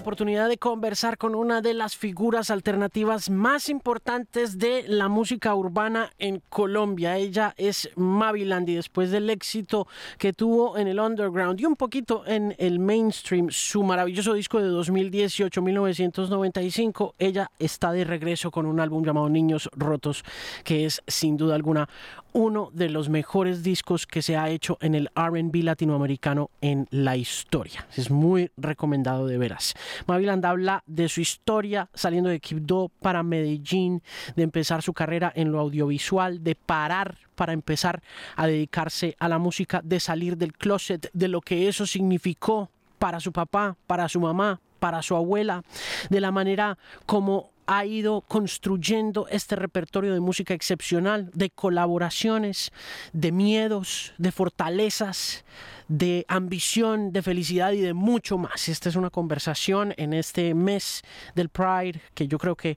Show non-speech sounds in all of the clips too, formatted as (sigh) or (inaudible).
oportunidad de conversar con una de las figuras alternativas más importantes de la música urbana en Colombia. Ella es Maviland y después del éxito que tuvo en el underground y un poquito en el mainstream, su maravilloso disco de 2018, 1995, ella está de regreso con un álbum llamado Niños Rotos, que es sin duda alguna uno de los mejores discos que se ha hecho en el RB latinoamericano en la historia. Es muy recomendado de veras. Maviland habla de su historia saliendo de Quibdó para Medellín, de empezar su carrera en lo audiovisual, de parar para empezar a dedicarse a la música, de salir del closet, de lo que eso significó para su papá, para su mamá, para su abuela, de la manera como ha ido construyendo este repertorio de música excepcional, de colaboraciones, de miedos, de fortalezas, de ambición, de felicidad y de mucho más. Esta es una conversación en este mes del Pride que yo creo que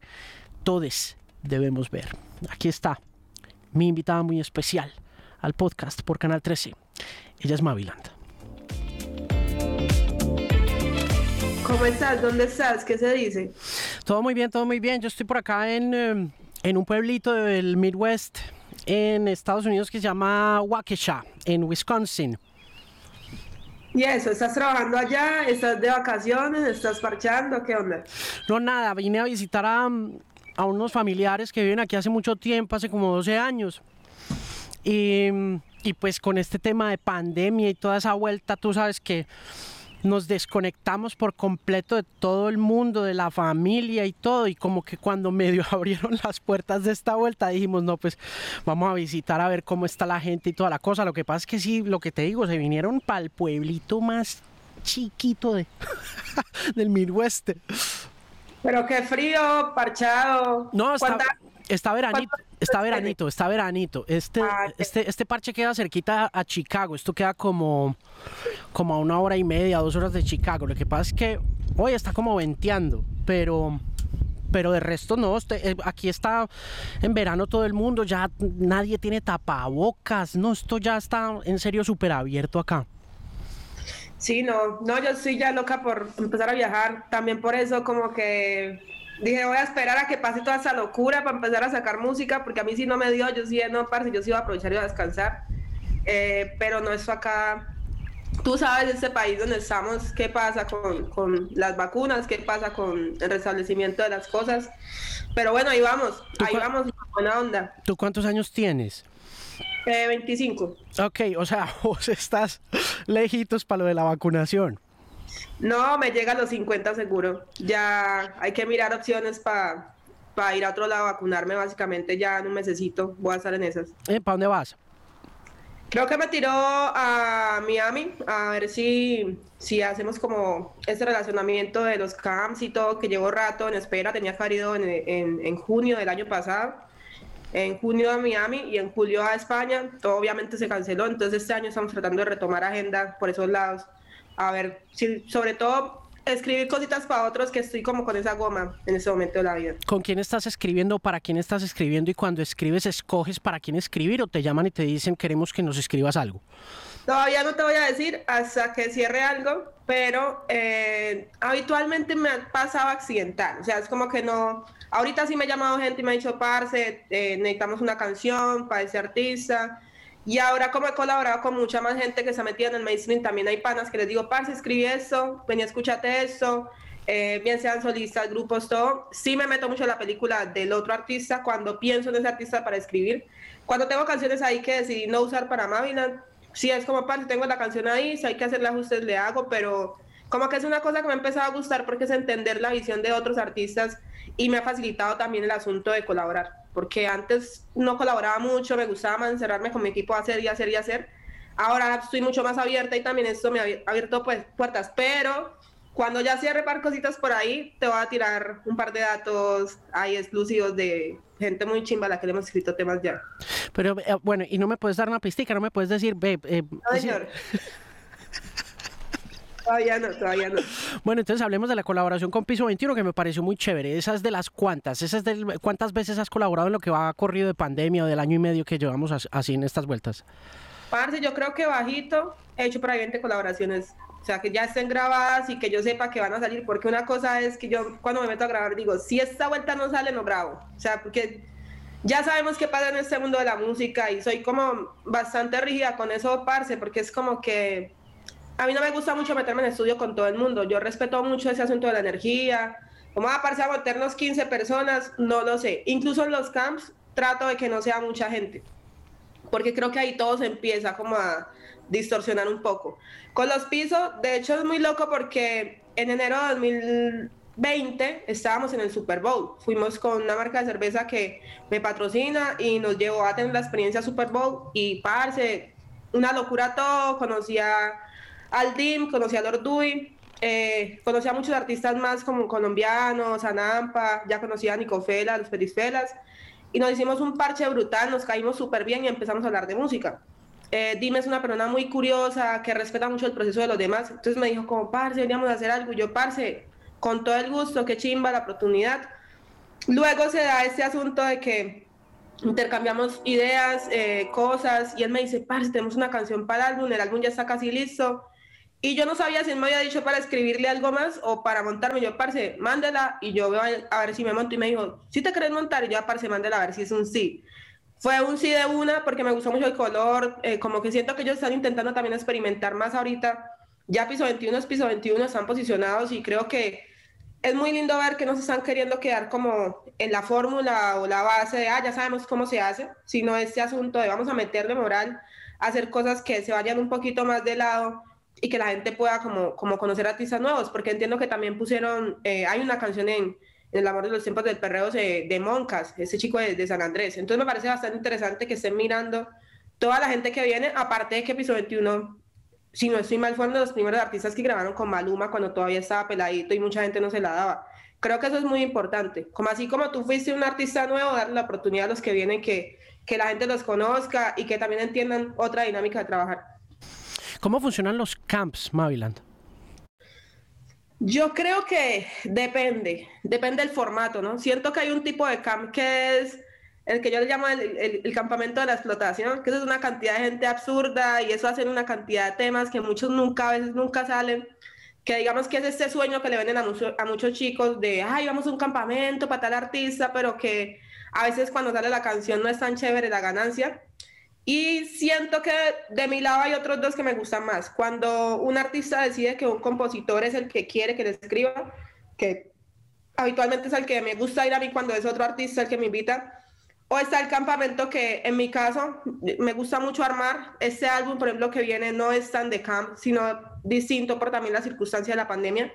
todos debemos ver. Aquí está mi invitada muy especial al podcast por Canal 13. Ella es Maviland. ¿Cómo estás? ¿Dónde estás? ¿Qué se dice? Todo muy bien, todo muy bien. Yo estoy por acá en, em, en un pueblito del Midwest en Estados Unidos que se llama Waukesha, en Wisconsin. ¿Y eso? ¿Estás trabajando allá? ¿Estás de vacaciones? ¿Estás parchando? ¿Qué onda? No, nada, vine a visitar a, a unos familiares que viven aquí hace mucho tiempo, hace como 12 años. Y, y pues con este tema de pandemia y toda esa vuelta, tú sabes que nos desconectamos por completo de todo el mundo, de la familia y todo, y como que cuando medio (laughs) abrieron las puertas de esta vuelta dijimos, no, pues vamos a visitar a ver cómo está la gente y toda la cosa. Lo que pasa es que sí, lo que te digo, se vinieron para el pueblito más chiquito de, (laughs) del Midwest. Pero qué frío, parchado. No, está, está veranito. Está veranito, está veranito. Este, Ah, este, este parche queda cerquita a Chicago. Esto queda como, como a una hora y media, dos horas de Chicago. Lo que pasa es que hoy está como venteando, pero, pero de resto no. Este, eh, aquí está en verano todo el mundo, ya nadie tiene tapabocas. No, esto ya está en serio súper abierto acá. Sí, no, no, yo estoy ya loca por empezar a viajar. También por eso como que dije, voy a esperar a que pase toda esa locura para empezar a sacar música, porque a mí sí no me dio, yo sí, no, parce, yo sí iba a aprovechar y iba a descansar. Eh, pero no, eso acá, tú sabes este país donde estamos, qué pasa con, con las vacunas, qué pasa con el restablecimiento de las cosas. Pero bueno, ahí vamos, ¿Tú ahí vamos, buena onda. ¿Tú cuántos años tienes? Eh, 25. Ok, o sea, (laughs) vos estás lejitos para lo de la vacunación. No, me llega a los 50 seguro. Ya hay que mirar opciones para ir a otro lado a vacunarme básicamente ya en un mesecito. Voy a estar en esas. ¿Eh? ¿Para dónde vas? Creo que me tiró a Miami a ver si, si hacemos como este relacionamiento de los camps y todo, que llevo rato en espera. Tenía que haber ido en, en- en junio del año pasado. En junio a Miami y en julio a España. Todo obviamente se canceló. Entonces este año estamos tratando de retomar agenda por esos lados. A ver, si, sobre todo escribir cositas para otros que estoy como con esa goma en este momento de la vida. ¿Con quién estás escribiendo? ¿Para quién estás escribiendo? Y cuando escribes, ¿escoges para quién escribir o te llaman y te dicen queremos que nos escribas algo? Todavía no te voy a decir hasta que cierre algo, pero eh, habitualmente me ha pasado accidental. O sea, es como que no. Ahorita sí me ha llamado gente y me ha dicho, parce, eh, necesitamos una canción para ese artista. Y ahora, como he colaborado con mucha más gente que se ha metido en el mainstream, también hay panas que les digo, parce, escribí esto, vení, escúchate esto. Eh, bien sean solistas, grupos, todo. Sí me meto mucho en la película del otro artista cuando pienso en ese artista para escribir. Cuando tengo canciones ahí que decidí no usar para Maviland, sí es como parte, tengo la canción ahí, si hay que hacerle ajustes le hago, pero como que es una cosa que me ha empezado a gustar porque es entender la visión de otros artistas y me ha facilitado también el asunto de colaborar, porque antes no colaboraba mucho, me gustaba más encerrarme con mi equipo a hacer y hacer y hacer. Ahora estoy mucho más abierta y también esto me ha abier- abierto pues puertas, pero cuando ya cierre par cositas por ahí, te voy a tirar un par de datos ahí exclusivos de gente muy chimba a la que le hemos escrito temas ya. Pero eh, bueno, y no me puedes dar una pistica, no me puedes decir, ve, eh, No, señor. (laughs) todavía no, todavía no. bueno, entonces hablemos de la colaboración con Piso 21 que me pareció muy chévere. Esas de las cuantas, esas del cuántas veces has colaborado en lo que va corrido de pandemia o del año y medio que llevamos as- así en estas vueltas. Parce, yo creo que bajito he hecho por ahí 20 colaboraciones O sea, que ya estén grabadas y que yo sepa que van a salir, porque una cosa es que yo cuando me meto a grabar digo, si esta vuelta no sale, no grabo. O sea, porque ya sabemos qué pasa en este mundo de la música y soy como bastante rígida con eso, parce, porque es como que a mí no me gusta mucho meterme en estudio con todo el mundo. Yo respeto mucho ese asunto de la energía. ¿Cómo va a parecer a meternos 15 personas? No lo sé. Incluso en los camps trato de que no sea mucha gente. Porque creo que ahí todo se empieza como a distorsionar un poco. Con los pisos, de hecho es muy loco porque en enero de 2000 20 estábamos en el Super Bowl. Fuimos con una marca de cerveza que me patrocina y nos llevó a tener la experiencia Super Bowl y parce, una locura todo. Conocí a al DIM, conocí a Lord Dewey, eh, conocí a muchos artistas más como colombianos, Anampa, ya conocí a Nicofela, los Felas y nos hicimos un parche brutal, nos caímos súper bien y empezamos a hablar de música. Eh, es una persona muy curiosa, que respeta mucho el proceso de los demás, entonces me dijo como, parce, deberíamos hacer algo, y yo, parce, con todo el gusto, qué chimba la oportunidad. Luego se da este asunto de que intercambiamos ideas, eh, cosas, y él me dice, parce, tenemos una canción para el álbum, el álbum ya está casi listo. Y yo no sabía si él me había dicho para escribirle algo más o para montarme. Yo, parce, mándela y yo veo a ver si me monto. Y me dijo, si te querés montar? Y yo, parce, mándela a ver si es un sí. Fue un sí de una porque me gustó mucho el color, eh, como que siento que ellos están intentando también experimentar más ahorita. Ya piso 21 es piso 21, están posicionados y creo que es muy lindo ver que no se están queriendo quedar como en la fórmula o la base de, ah, ya sabemos cómo se hace, sino este asunto de vamos a meterle moral, hacer cosas que se vayan un poquito más de lado y que la gente pueda como, como conocer artistas nuevos, porque entiendo que también pusieron, eh, hay una canción en, El amor de los tiempos del perreo de, de Moncas, ese chico de, de, San Andrés. Entonces me parece bastante interesante que estén mirando toda la gente que viene, aparte de que Piso 21 si no estoy mal, fueron de los primeros artistas que grabaron con Maluma cuando todavía estaba peladito y mucha gente no se la daba. Creo que eso es muy importante. Como así como tú fuiste un artista nuevo, darle la oportunidad a los que vienen que, que la gente los conozca y que también entiendan otra dinámica de trabajar. ¿Cómo funcionan los camps, Maviland? Yo creo que depende, depende del formato, ¿no? Siento que hay un tipo de camp que es el que yo le llamo el, campamento de la explotación, que eso es una cantidad de gente absurda y eso hace una cantidad de temas que muchos nunca, a veces nunca salen, que digamos que es este sueño que le venden a, a muchos chicos de, ay, vamos a un campamento para tal artista, pero que a veces cuando sale la canción no es tan chévere la ganancia. Y siento que de mi lado hay otros dos que me gustan más. Cuando un artista decide que un compositor es el que quiere que le escriba, que habitualmente es el que me gusta ir a mí cuando es otro artista el que me invita, o está el campamento que en mi caso me gusta mucho armar. Este álbum, por ejemplo, que viene no es tan de camp, sino distinto por también la circunstancia de la pandemia.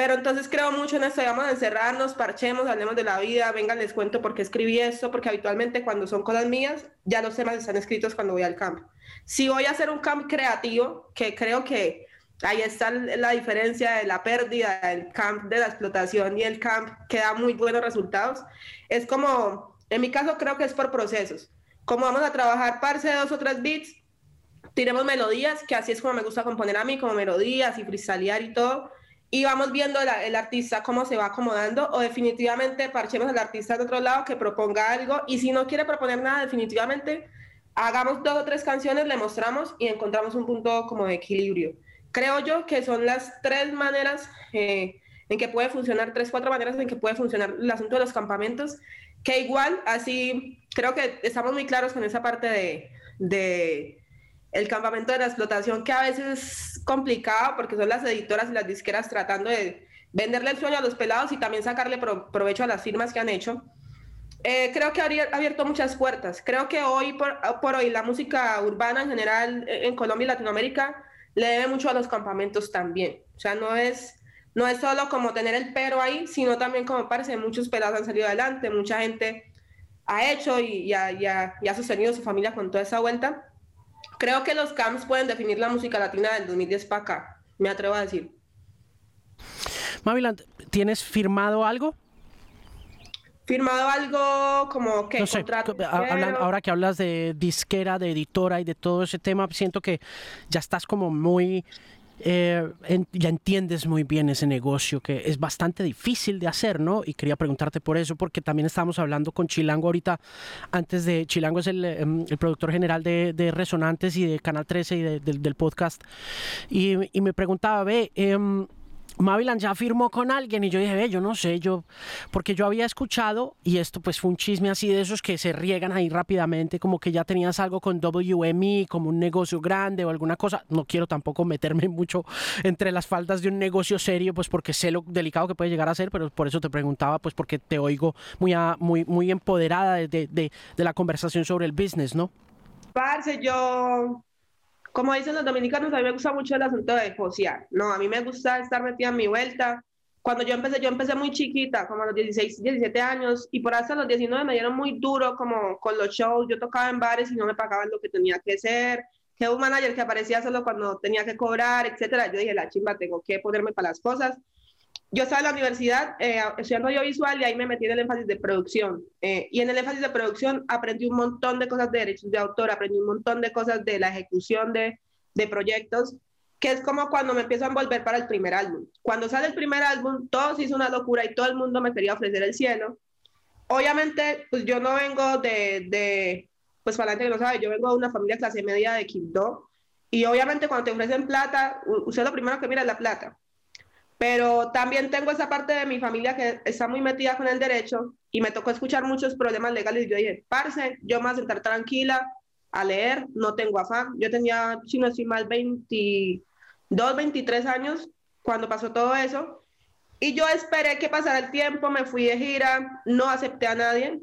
Pero entonces creo mucho en esto, vamos a encerrarnos, parchemos, hablemos de la vida, vengan, les cuento por qué escribí esto, porque habitualmente cuando son cosas mías, ya los temas están escritos cuando voy al camp. Si voy a hacer un camp creativo, que creo que ahí está la diferencia de la pérdida del camp de la explotación y el camp que da muy buenos resultados, es como en mi caso creo que es por procesos. Como vamos a trabajar parce de dos o tres beats, tiremos melodías, que así es como me gusta componer a mí, como melodías y freestylear y todo. Y vamos viendo el artista cómo se va acomodando o definitivamente parchemos al artista de otro lado que proponga algo y si no quiere proponer nada definitivamente hagamos dos o tres canciones, le mostramos y encontramos un punto como de equilibrio. Creo yo que son las tres maneras eh, en que puede funcionar, tres, cuatro maneras en que puede funcionar el asunto de los campamentos que igual, así, creo que estamos muy claros con esa parte de, de el campamento de la explotación, que a veces es complicado porque son las editoras y las disqueras tratando de venderle el sueño a los pelados y también sacarle provecho a las firmas que han hecho. Eh, creo que ha abierto muchas puertas. Creo que hoy por, por, hoy la música urbana en general eh, en Colombia y Latinoamérica le debe mucho a los campamentos también. O sea, no es no es solo como tener el pero ahí, sino también como parece, muchos pelados han salido adelante, mucha gente ha hecho y, ha, sostenido su familia con toda esa vuelta. Creo que los camps pueden definir la música latina del 2010 para acá, me atrevo a decir. Maviland, ¿tienes firmado algo? firmado algo como que ahora que hablas de disquera, de editora y de todo ese tema, siento que ya estás como muy eh, ya entiendes muy bien ese negocio que es bastante difícil de hacer, ¿no? Y quería preguntarte por eso, porque también estábamos hablando con Chilango ahorita, antes de, Chilango es el, em, productor general de, Resonantes y de Canal 13 y del podcast, y, me preguntaba, ve, eh, Mavilan ya firmó con alguien y yo dije, ve, yo no sé, yo, porque yo había escuchado, y esto pues fue un chisme así de esos que se riegan ahí rápidamente, como que ya tenías algo con WME, como un negocio grande o alguna cosa. No quiero tampoco meterme (laughs) mucho entre las faltas de un negocio serio, pues porque sé lo delicado que puede llegar a ser, pero por eso te preguntaba, pues porque te oigo muy, muy, muy empoderada de, de, de la conversación sobre el business, ¿no? Parce, yo como dicen los dominicanos, a mí me gusta mucho el asunto de negociar. No, a mí me gusta estar metida en mi vuelta. Cuando yo empecé, yo empecé muy chiquita, como a los 16, 17 años, y por hasta los 19 me dieron muy duro como con los shows. Yo tocaba en bares y no me pagaban lo que tenía que ser. Que un manager que aparecía solo cuando tenía que cobrar, etcétera. Yo dije, la chimba, tengo que ponerme para las cosas. Yo estaba en la universidad eh, estudiando audiovisual y ahí me metí en el énfasis de producción. Eh, y en el énfasis de producción aprendí un montón de cosas de derechos de autor, aprendí un montón de cosas de la ejecución de, de proyectos, que es como cuando me empiezo a envolver para el primer álbum. Cuando sale el primer álbum, todo se hizo una locura y todo el mundo me quería ofrecer el cielo. Obviamente, pues yo no vengo de, de pues para la gente que no sabe, yo vengo de una familia clase media de Quibdó. Y obviamente cuando te ofrecen plata, usted lo primero que mira es la plata. Pero también tengo esa parte de mi familia que está muy metida con el derecho y me tocó escuchar muchos problemas legales. Y yo dije, parce, yo me voy a sentar tranquila a leer, no tengo afán. Yo tenía, si no estoy mal, 22, 23 años cuando pasó todo eso. Y yo esperé que pasara el tiempo, me fui de gira, no acepté a nadie.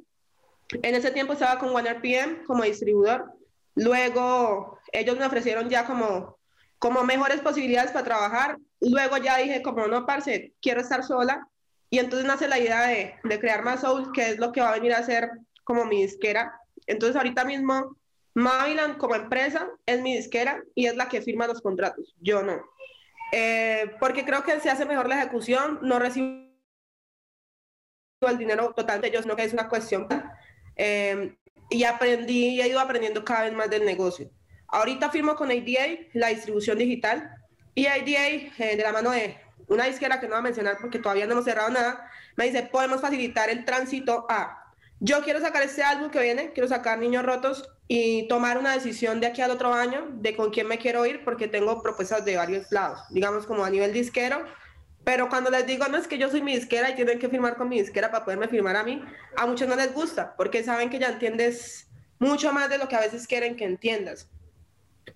En ese tiempo estaba con OneRPM como distribuidor. Luego ellos me ofrecieron ya como, como mejores posibilidades para trabajar Luego ya dije, como no, parce, quiero estar sola. Y entonces nace la idea de, crear más Soul, que es lo que va a venir a ser como mi disquera. Entonces ahorita mismo, Maviland como empresa es mi disquera y es la que firma los contratos. Yo no. Eh, porque creo que se hace mejor la ejecución, no recibo el dinero total de ellos, no que es una cuestión. Eh, y aprendí he ido aprendiendo cada vez más del negocio. Ahorita firmo con ADA, la distribución digital, y IDA, eh, de la mano de una disquera que no voy a mencionar porque todavía no hemos cerrado nada, me dice, podemos facilitar el tránsito a, yo quiero sacar este álbum que viene, quiero sacar Niños Rotos y tomar una decisión de aquí al otro año de con quién me quiero ir porque tengo propuestas de varios lados, digamos como a nivel disquero, pero cuando les digo, no es que yo soy mi disquera y tienen que firmar con mi disquera para poderme firmar a mí, a muchos no les gusta porque saben que ya entiendes mucho más de lo que a veces quieren que entiendas.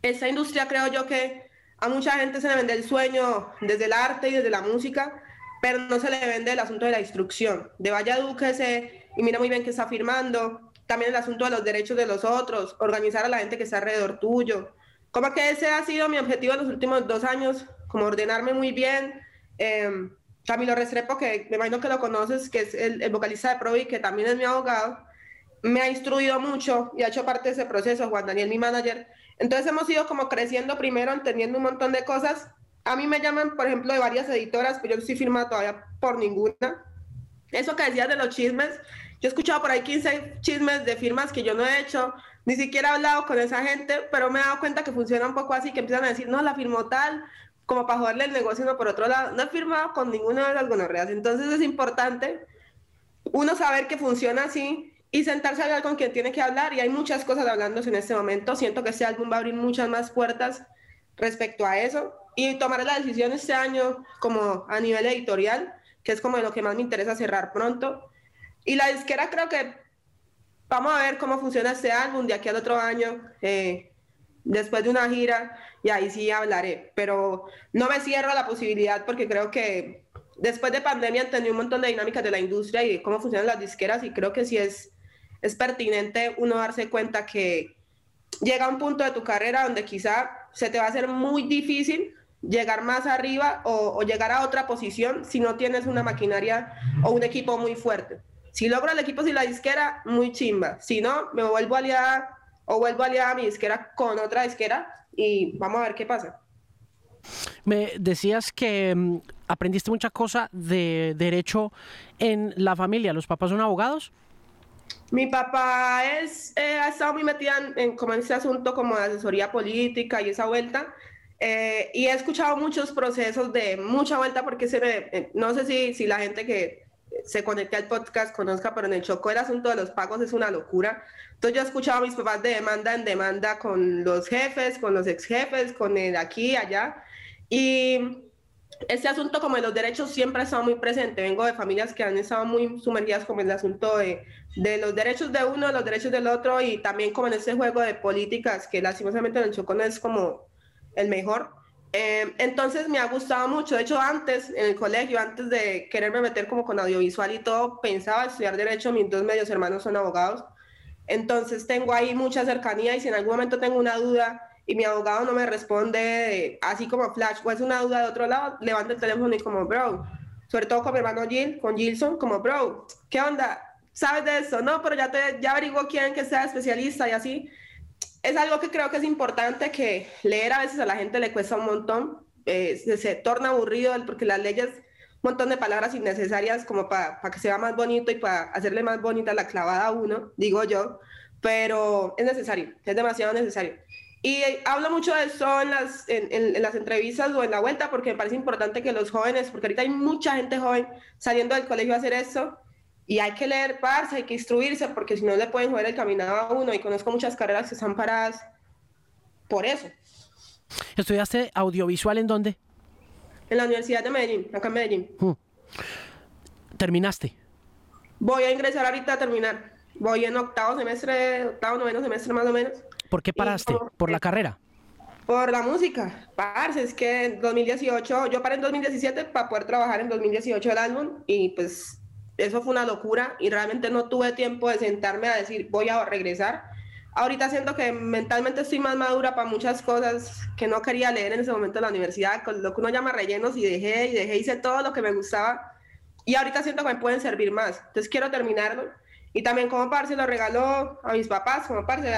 Esta industria creo yo que a mucha gente se le vende el sueño desde el arte y desde la música, pero no se le vende el asunto de la instrucción, de vaya dúquese y mira muy bien que está firmando, también el asunto de los derechos de los otros, organizar a la gente que está alrededor tuyo. Como que ese ha sido mi objetivo en los últimos dos años, como ordenarme muy bien. Eh, Camilo Restrepo, que me imagino que lo conoces, que es el, el vocalista de Provi, que también es mi abogado, me ha instruido mucho y ha hecho parte de ese proceso, Juan Daniel, mi manager, entonces hemos ido como creciendo primero, entendiendo un montón de cosas. A mí me llaman, por ejemplo, de varias editoras, pero yo no estoy firmada todavía por ninguna. Eso que decías de los chismes, yo he escuchado por ahí 15 chismes de firmas que yo no he hecho, ni siquiera he hablado con esa gente, pero me he dado cuenta que funciona un poco así, que empiezan a decir, no, la firmó tal, como para joderle el negocio, no por otro lado, no he firmado con ninguna de las gonorreas. Entonces es importante uno saber que funciona así y sentarse a hablar con quien tiene que hablar. Y hay muchas cosas hablándose en este momento. Siento que este álbum va a abrir muchas más puertas respecto a eso. Y tomar la decisión este año como a nivel editorial, que es como lo que más me interesa cerrar pronto. Y la disquera creo que vamos a ver cómo funciona este álbum de aquí al otro año, eh, después de una gira, y ahí sí hablaré. Pero no me cierro la posibilidad porque creo que después de pandemia entendí un montón de dinámicas de la industria y de cómo funcionan las disqueras y creo que sí es es pertinente uno darse cuenta que llega un punto de tu carrera donde quizá se te va a hacer muy difícil llegar más arriba o, llegar a otra posición si no tienes una maquinaria o un equipo muy fuerte. Si logro el equipo sin la disquera, muy chimba. Si no, me vuelvo aliada o vuelvo aliada a mi disquera con otra disquera y vamos a ver qué pasa. Me decías que mm, aprendiste mucha cosa de derecho en la familia. ¿Los papás son abogados? Mi papá es, eh, ha estado muy metida en, como en ese asunto como de asesoría política y esa vuelta. Eh, y he escuchado muchos procesos de mucha vuelta porque se eh, no sé si, si la gente que se conecte al podcast conozca, pero en el Chocó el asunto de los pagos es una locura. Entonces yo he escuchado a mis papás de demanda en demanda con los jefes, con los ex jefes, con el aquí, allá. Y este asunto como de los derechos siempre ha estado muy presente. Vengo de familias que han estado muy sumergidas como el asunto de, de los derechos de uno, los derechos del otro y también como en ese juego de políticas que lastimosamente en el Chocó no es como el mejor. Eh, entonces me ha gustado mucho. De hecho, antes, en el colegio, antes de quererme meter como con audiovisual y todo, pensaba estudiar derecho. Mis dos medios hermanos son abogados. Entonces tengo ahí mucha cercanía y si en algún momento tengo una duda y mi abogado no me responde así como flash o es una duda de otro lado, levanto el teléfono y como, bro, sobre todo con mi hermano Jill, con Gilson, como, bro, ¿qué onda? ¿Sabes de eso? No, pero ya, te, ya averiguo quién que sea especialista y así es algo que creo que es importante que leer a veces a la gente le cuesta un montón, eh, se, torna aburrido porque las leyes, un montón de palabras innecesarias como para que sea más bonito y para hacerle más bonita la clavada a uno, digo yo, pero es necesario, es demasiado necesario. Y hablo mucho de eso en las, en, las entrevistas o en la vuelta porque me parece importante que los jóvenes, porque ahorita hay mucha gente joven saliendo del colegio a hacer eso, y hay que leer parse, hay que instruirse, porque si no le pueden joder el camino a uno. Y conozco muchas carreras que están paradas por eso. ¿Estudiaste audiovisual en dónde? En la Universidad de Medellín, acá en Medellín. Hmm. ¿Terminaste? Voy a ingresar ahorita a terminar. Voy en octavo semestre, octavo, noveno semestre más o menos. ¿Por qué paraste? ¿Por la carrera? Por la música. Parce, es que en 2018, yo paré en 2017 para poder trabajar en 2018 el álbum y pues eso fue una locura y realmente no tuve tiempo de sentarme a decir voy a regresar. Ahorita siento que mentalmente estoy más madura para muchas cosas que no quería leer en ese momento en la universidad, con lo que uno llama rellenos y dejé y dejé, hice todo lo que me gustaba y ahorita siento que me pueden servir más. Entonces quiero terminarlo y también como parce lo regaló a mis papás, como parce,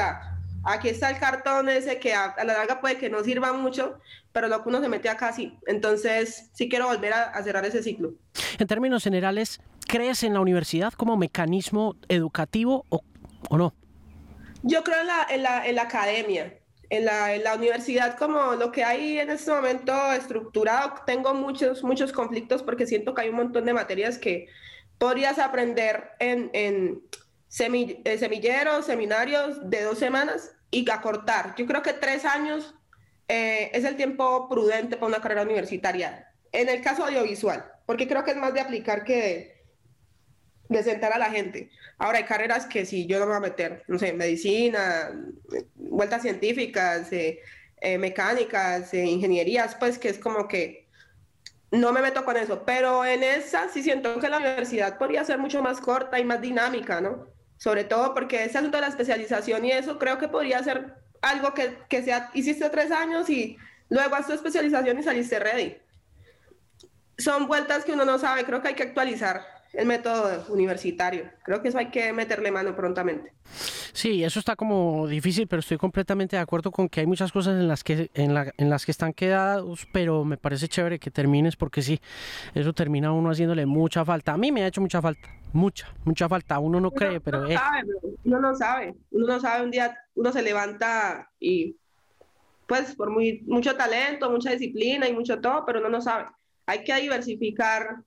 aquí está el cartón ese que a, la larga puede que no sirva mucho, pero lo que uno se mete acá sí. Entonces sí quiero volver a, a cerrar ese ciclo. En términos generales, ¿Crees en la universidad como mecanismo educativo o, no? Yo creo en la, en la, en la academia, en la, en la, universidad como lo que hay en este momento estructurado. Tengo muchos, muchos conflictos porque siento que hay un montón de materias que podrías aprender en, en eh, semilleros, seminarios de dos semanas y acortar. Yo creo que tres años eh, es el tiempo prudente para una carrera universitaria. En el caso audiovisual, porque creo que es más de aplicar que de sentar a la gente. Ahora hay carreras que si yo no me voy a meter, no sé, medicina, vueltas científicas, eh, eh, mecánicas, eh, ingenierías, pues que es como que no me meto con eso, pero en esa sí siento que la universidad podría ser mucho más corta y más dinámica, ¿no? Sobre todo porque ese asunto de la especialización y eso creo que podría ser algo que, que sea, hiciste tres años y luego haces tu especialización y saliste ready. Son vueltas que uno no sabe, creo que hay que actualizar el método universitario. Creo que eso hay que meterle mano prontamente. Sí, eso está como difícil, pero estoy completamente de acuerdo con que hay muchas cosas en las que en, la, en las que están quedados, pero me parece chévere que termines porque sí, eso termina uno haciéndole mucha falta. A mí me ha hecho mucha falta, mucha, mucha falta. Uno no cree, pero uno, sabe, uno no sabe, uno no sabe un día uno se levanta y pues por muy mucho talento, mucha disciplina y mucho todo, pero uno no sabe. Hay que diversificar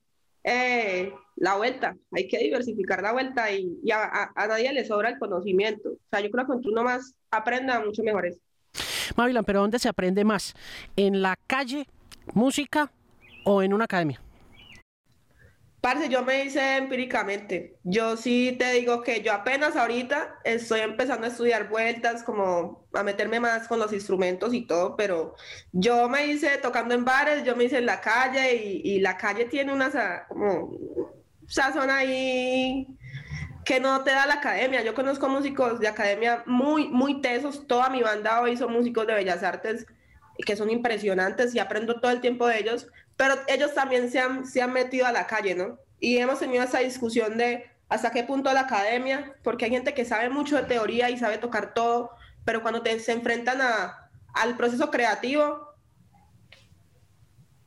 eh, la vuelta, hay que diversificar la vuelta y, a, nadie le sobra el conocimiento. O sea, yo creo que cuando uno más aprenda, mucho mejor es. Mavilan, pero ¿dónde se aprende más? ¿En la calle, música o en una academia? Parce, yo me hice empíricamente. Yo sí te digo que yo apenas ahorita estoy empezando a estudiar vueltas, como a meterme más con los instrumentos y todo, pero yo me hice tocando en bares, yo me hice en la calle y, y la calle tiene una como sazón ahí que no te da la academia. Yo conozco músicos de academia muy, muy tesos. Toda mi banda hoy son músicos de Bellas Artes que son impresionantes y aprendo todo el tiempo de ellos, pero ellos también se han, se han metido a la calle, ¿no? Y hemos tenido esa discusión de hasta qué punto la academia, porque hay gente que sabe mucho de teoría y sabe tocar todo, pero cuando te, se enfrentan a, al proceso creativo,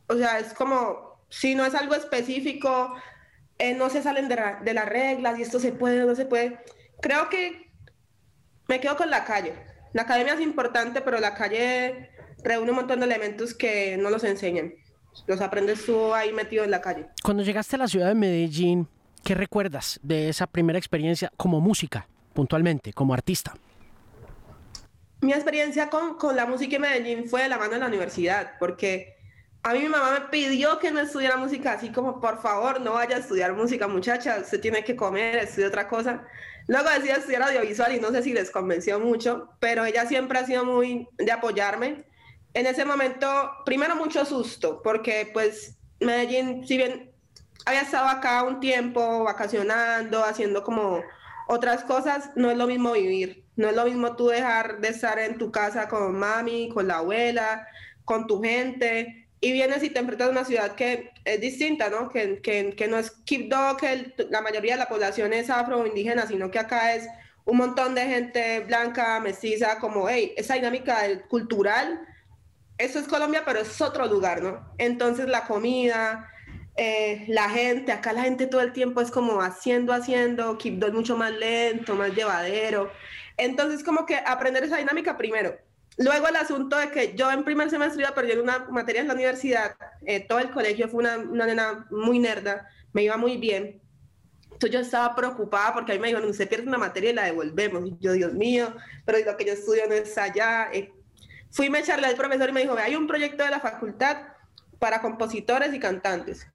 o sea, es como, si no es algo específico, eh, no se salen de, de las reglas y esto se puede, no se puede. Creo que me quedo con la calle. La academia es importante, pero la calle reúne un montón de elementos que no los enseñan. Los aprendes tú ahí metido en la calle. Cuando llegaste a la ciudad de Medellín, ¿qué recuerdas de esa primera experiencia como música, puntualmente, como artista? Mi experiencia con, con la música en Medellín fue de la mano de la universidad, porque a mí mi mamá me pidió que no estudiara música, así como, por favor, no vaya a estudiar música, muchacha, usted tiene que comer, estudie otra cosa. Luego decía estudiar audiovisual y no sé si les convenció mucho, pero ella siempre ha sido muy de apoyarme. En ese momento, primero mucho susto, porque pues Medellín, si bien había estado acá un tiempo vacacionando, haciendo como otras cosas, no es lo mismo vivir. No es lo mismo tú dejar de estar en tu casa con mami, con la abuela, con tu gente, y vienes y te enfrentas a una ciudad que es distinta, ¿no? Que, que, que no es Quibdó, que la mayoría de la población es afro-indígena, sino que acá es un montón de gente blanca, mestiza, como, hey, esa dinámica cultural, eso es Colombia, pero es otro lugar, ¿no? Entonces la comida, eh, la gente, acá la gente todo el tiempo es como haciendo, haciendo, Quibdó es mucho más lento, más llevadero. Entonces como que aprender esa dinámica primero Luego el asunto de que yo en primer semestre iba perdiendo una materia en la universidad, eh, todo el colegio fue una, una nena muy nerda, me iba muy bien. Entonces yo estaba preocupada porque a mí me dijeron, usted pierde una materia y la devolvemos. Y yo, Dios mío, pero lo que yo estudio no es allá. Eh, fui a echarle al profesor y me dijo, hay un proyecto de la facultad para compositores y cantantes.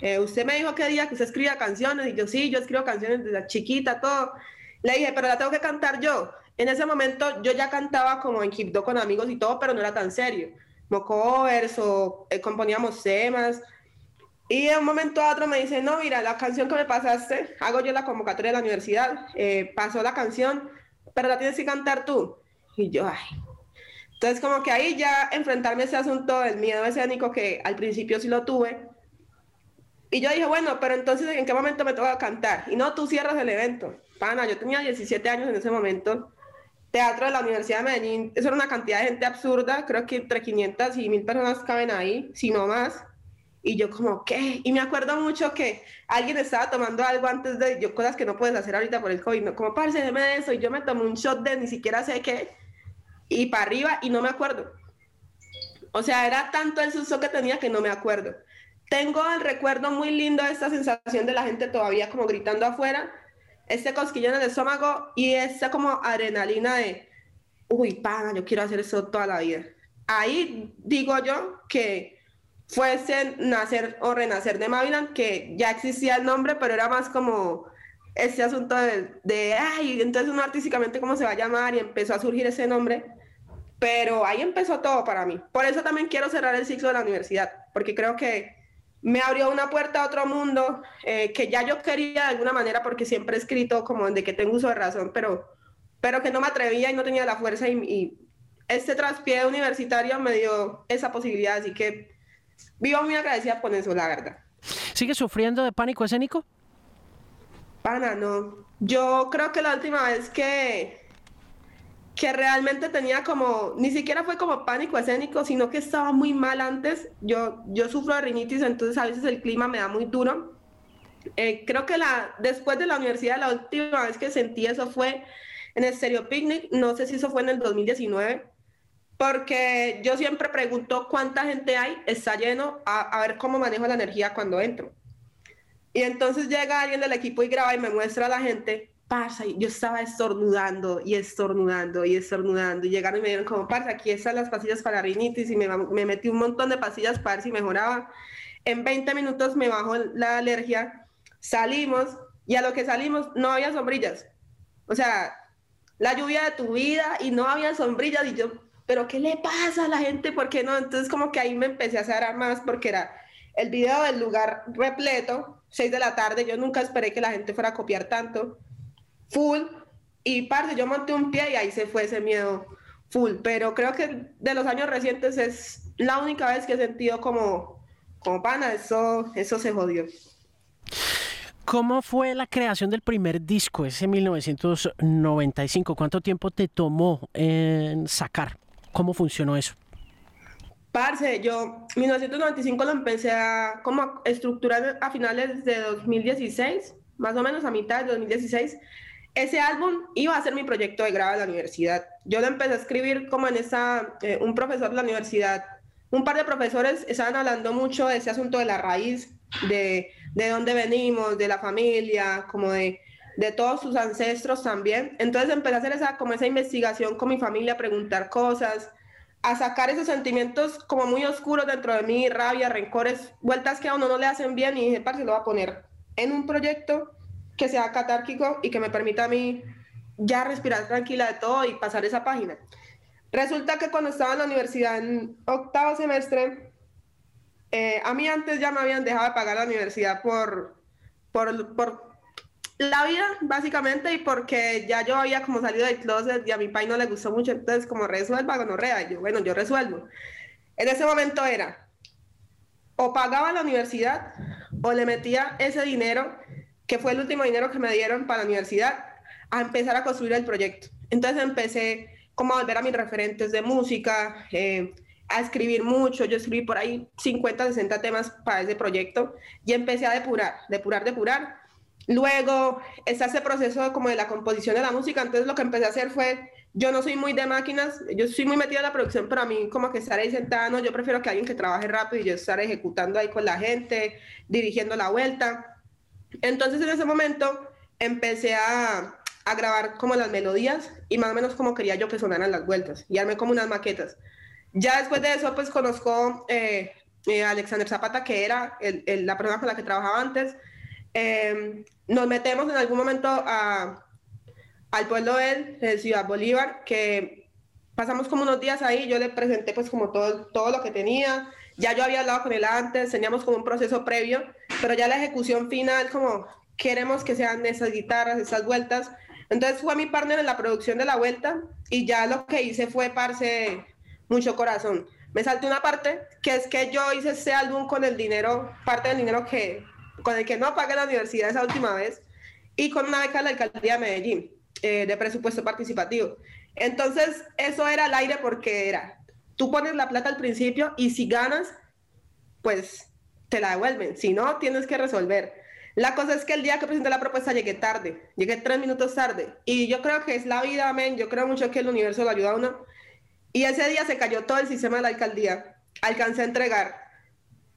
Eh, usted me dijo que día que usted escribía canciones y yo sí, yo escribo canciones desde chiquita, todo. Le dije, pero la tengo que cantar yo. En ese momento yo ya cantaba como en Quibdó con amigos y todo, pero no era tan serio. Como covers o eh, componíamos temas. Y de un momento a otro me dice, no, mira, la canción que me pasaste, hago yo la convocatoria de la universidad, eh, pasó la canción, pero la tienes que cantar tú. Y yo, ay. Entonces como que ahí ya enfrentarme a ese asunto del miedo escénico que al principio sí lo tuve. Y yo dije, bueno, pero entonces ¿en qué momento me toca cantar? Y no, tú cierras el evento. Pana, yo tenía 17 años en ese momento teatro de la Universidad de Medellín, eso era una cantidad de gente absurda, creo que entre 500 y 1000 personas caben ahí, si no más. Y yo como, ¿qué? Y me acuerdo mucho que alguien estaba tomando algo antes de yo, cosas que no puedes hacer ahorita por el COVID, ¿no? como, parce, de eso, y yo me tomé un shot de ni siquiera sé qué, y para arriba, y no me acuerdo. O sea, era tanto el susto que tenía que no me acuerdo. Tengo el recuerdo muy lindo de esta sensación de la gente todavía como gritando afuera, este cosquillón en el estómago y esa como adrenalina de, uy, pana, yo quiero hacer eso toda la vida. Ahí digo yo que fuese nacer o renacer de Maviland, que ya existía el nombre, pero era más como ese asunto de, de, ay, entonces uno artísticamente cómo se va a llamar y empezó a surgir ese nombre. Pero ahí empezó todo para mí. Por eso también quiero cerrar el ciclo de la universidad, porque creo que me abrió una puerta a otro mundo eh, que ya yo quería de alguna manera porque siempre he escrito como de que tengo uso de razón, pero, pero que no me atrevía y no tenía la fuerza y, este traspié universitario me dio esa posibilidad, así que vivo muy agradecida por eso, la verdad. ¿Sigue sufriendo de pánico escénico? Pana, no. Yo creo que la última vez que, que realmente tenía como, ni siquiera fue como pánico escénico, sino que estaba muy mal antes. Yo, yo sufro de rinitis, entonces a veces el clima me da muy duro. Eh, creo que la, después de la universidad, la última vez que sentí eso fue en el Stereo Picnic, no sé si eso fue en el 2019, porque yo siempre pregunto cuánta gente hay, está lleno, a, a ver cómo manejo la energía cuando entro. Y entonces llega alguien del equipo y graba y me muestra a la gente pasa, y yo estaba estornudando y estornudando y estornudando. Y llegaron y me dieron como, parce, aquí están las pastillas para rinitis y me, me metí un montón de pastillas ver si mejoraba. En 20 minutos me bajó la alergia, salimos y a lo que salimos no había sombrillas. O sea, la lluvia de tu vida y no había sombrillas y yo, pero ¿qué le pasa a la gente? ¿Por qué no? Entonces como que ahí me empecé a hacer más porque era el video del lugar repleto, 6 de la tarde, yo nunca esperé que la gente fuera a copiar tanto full. Y parte yo monté un pie y ahí se fue ese miedo full. Pero creo que de los años recientes es la única vez que he sentido como, como pana, eso, eso se jodió. ¿Cómo fue la creación del primer disco, ese 1995? ¿Cuánto tiempo te tomó en sacar? ¿Cómo funcionó eso? Parce, yo 1995 lo empecé a como estructurar a finales de 2016, más o menos a mitad de 2016. Ese álbum iba a ser mi proyecto de grado de la universidad. Yo lo empecé a escribir como en esa, eh, un profesor de la universidad, un par de profesores estaban hablando mucho de ese asunto de la raíz, de, de dónde venimos, de la familia, como de, de todos sus ancestros también. Entonces empecé a hacer esa, como esa investigación con mi familia, a preguntar cosas, a sacar esos sentimientos como muy oscuros dentro de mí, rabia, rencores, vueltas que a uno no le hacen bien y dije, parce, lo voy a poner en un proyecto que sea catárquico y que me permita a mí ya respirar tranquila de todo y pasar esa página. Resulta que cuando estaba en la universidad en octavo semestre, eh, a mí antes ya me habían dejado de pagar la universidad por, por, por, la vida, básicamente, y porque ya yo había como salido del closet y a mi país no le gustó mucho, entonces como resuelva, gonorrea, yo, bueno, yo resuelvo. En ese momento era, o pagaba la universidad, o le metía ese dinero que fue el último dinero que me dieron para la universidad, a empezar a construir el proyecto. Entonces empecé como a volver a mis referentes de música, eh, a escribir mucho. Yo escribí por ahí 50, 60 temas para ese proyecto y empecé a depurar, depurar, depurar. Luego está ese proceso como de la composición de la música. Entonces lo que empecé a hacer fue, yo no soy muy de máquinas, yo soy muy metida en la producción, pero a mí como que estar ahí sentada, no, yo prefiero que alguien que trabaje rápido y yo estar ejecutando ahí con la gente, dirigiendo la vuelta. Entonces en ese momento empecé a, a, grabar como las melodías y más o menos como quería yo que sonaran las vueltas y armé como unas maquetas. Ya después de eso pues conozco eh, eh, Alexander Zapata que era la persona con la que trabajaba antes. Eh, nos metemos en algún momento al pueblo de Ciudad Bolívar, que pasamos como unos días ahí, yo le presenté pues como todo, todo lo que tenía, ya yo había hablado con él antes, teníamos como un proceso previo, pero ya la ejecución final, como queremos que sean esas guitarras, esas vueltas. Entonces fue mi partner en la producción de la vuelta y ya lo que hice fue, parce, mucho corazón. Me salté una parte, que es que yo hice este álbum con el dinero, parte del dinero que, con el que no pagué la universidad esa última vez, y con una beca de la alcaldía de Medellín, eh, de presupuesto participativo. Entonces, eso era al aire porque era, tú pones la plata al principio y si ganas, pues te la devuelven. Si no, tienes que resolver. La cosa es que el día que presenté la propuesta llegué tarde, llegué tres minutos tarde. Y yo creo que es la vida, amén. Yo creo mucho que el universo lo ayuda a uno. Y ese día se cayó todo el sistema de la alcaldía. Alcancé a entregar.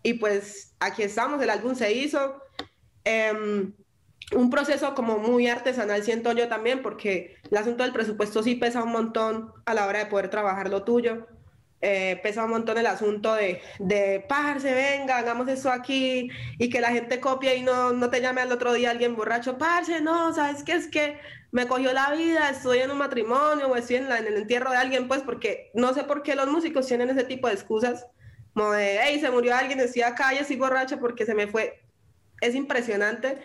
Y pues aquí estamos, el álbum se hizo. Eh, un proceso como muy artesanal, siento yo también, porque el asunto del presupuesto sí pesa un montón a la hora de poder trabajar lo tuyo eh, pesa un montón el asunto de, de, parce, venga, hagamos eso aquí, y que la gente copie y no, no te llame al otro día alguien borracho, parce, no, ¿sabes qué? Es que me cogió la vida, estoy en un matrimonio o estoy en, la, en el entierro de alguien, pues porque no sé por qué los músicos tienen ese tipo de excusas, como de, hey, se murió alguien, estoy acá y estoy borracho porque se me fue. Es impresionante.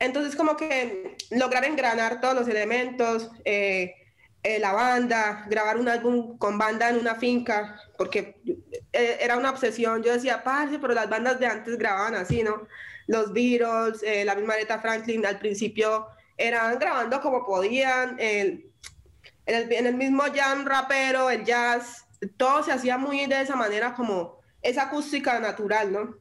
Entonces, como que lograr engranar todos los elementos, eh, eh, la banda, grabar un álbum con banda en una finca, porque eh, era una obsesión. Yo decía, parce, pero las bandas de antes grababan así, ¿no? Los Beatles, eh, la misma Aretha Franklin, al principio eran grabando como podían, en, el, en el mismo jam rapero, el jazz, todo se hacía muy de esa manera, como esa acústica natural, ¿no?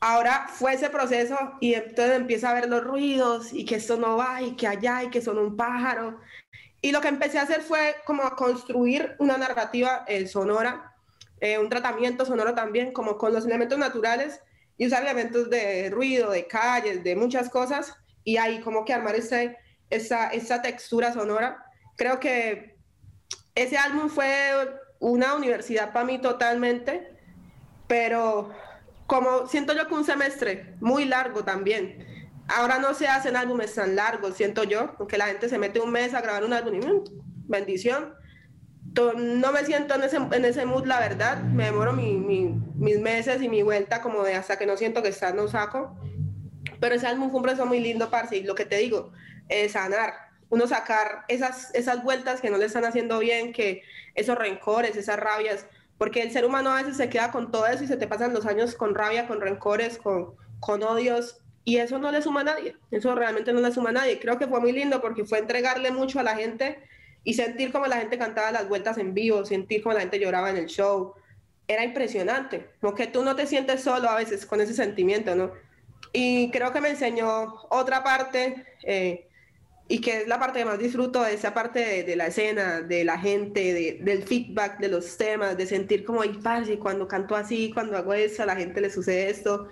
Ahora fue ese proceso y entonces empieza a ver los ruidos y que esto no va y que allá y que son un pájaro y lo que empecé a hacer fue como a construir una narrativa eh, sonora, eh, un tratamiento sonoro también, como con los elementos naturales y usar elementos de ruido, de calles, de muchas cosas, y ahí como que armar ese, esa, esa textura sonora. Creo que ese álbum fue una universidad para mí totalmente, pero como siento yo que un semestre muy largo también Ahora no se hacen álbumes tan largos, siento yo, aunque la gente se mete un mes a grabar un álbum y mm, bendición. No me siento en ese, en ese mood, la verdad. Me demoro mis meses y mi vuelta como de hasta que no siento que está, no saco. Pero ese álbum fue un muy lindo, parce. Y lo que te digo, es sanar. Uno sacar esas, esas vueltas que no le están haciendo bien, que esos rencores, esas rabias. Porque el ser humano a veces se queda con todo eso y se te pasan los años con rabia, con rencores, con, con odios y eso no le suma a nadie, eso realmente no le suma a nadie. Creo que fue muy lindo porque fue entregarle mucho a la gente y sentir como la gente cantaba las vueltas en vivo, sentir como la gente lloraba en el show. Era impresionante, como que tú no te sientes solo a veces con ese sentimiento, ¿no? Y creo que me enseñó otra parte, eh, y que es la parte que más disfruto, esa parte de, la escena, de la gente, del feedback de los temas, de sentir como, ay, parce, cuando canto así, cuando hago eso, a la gente le sucede esto.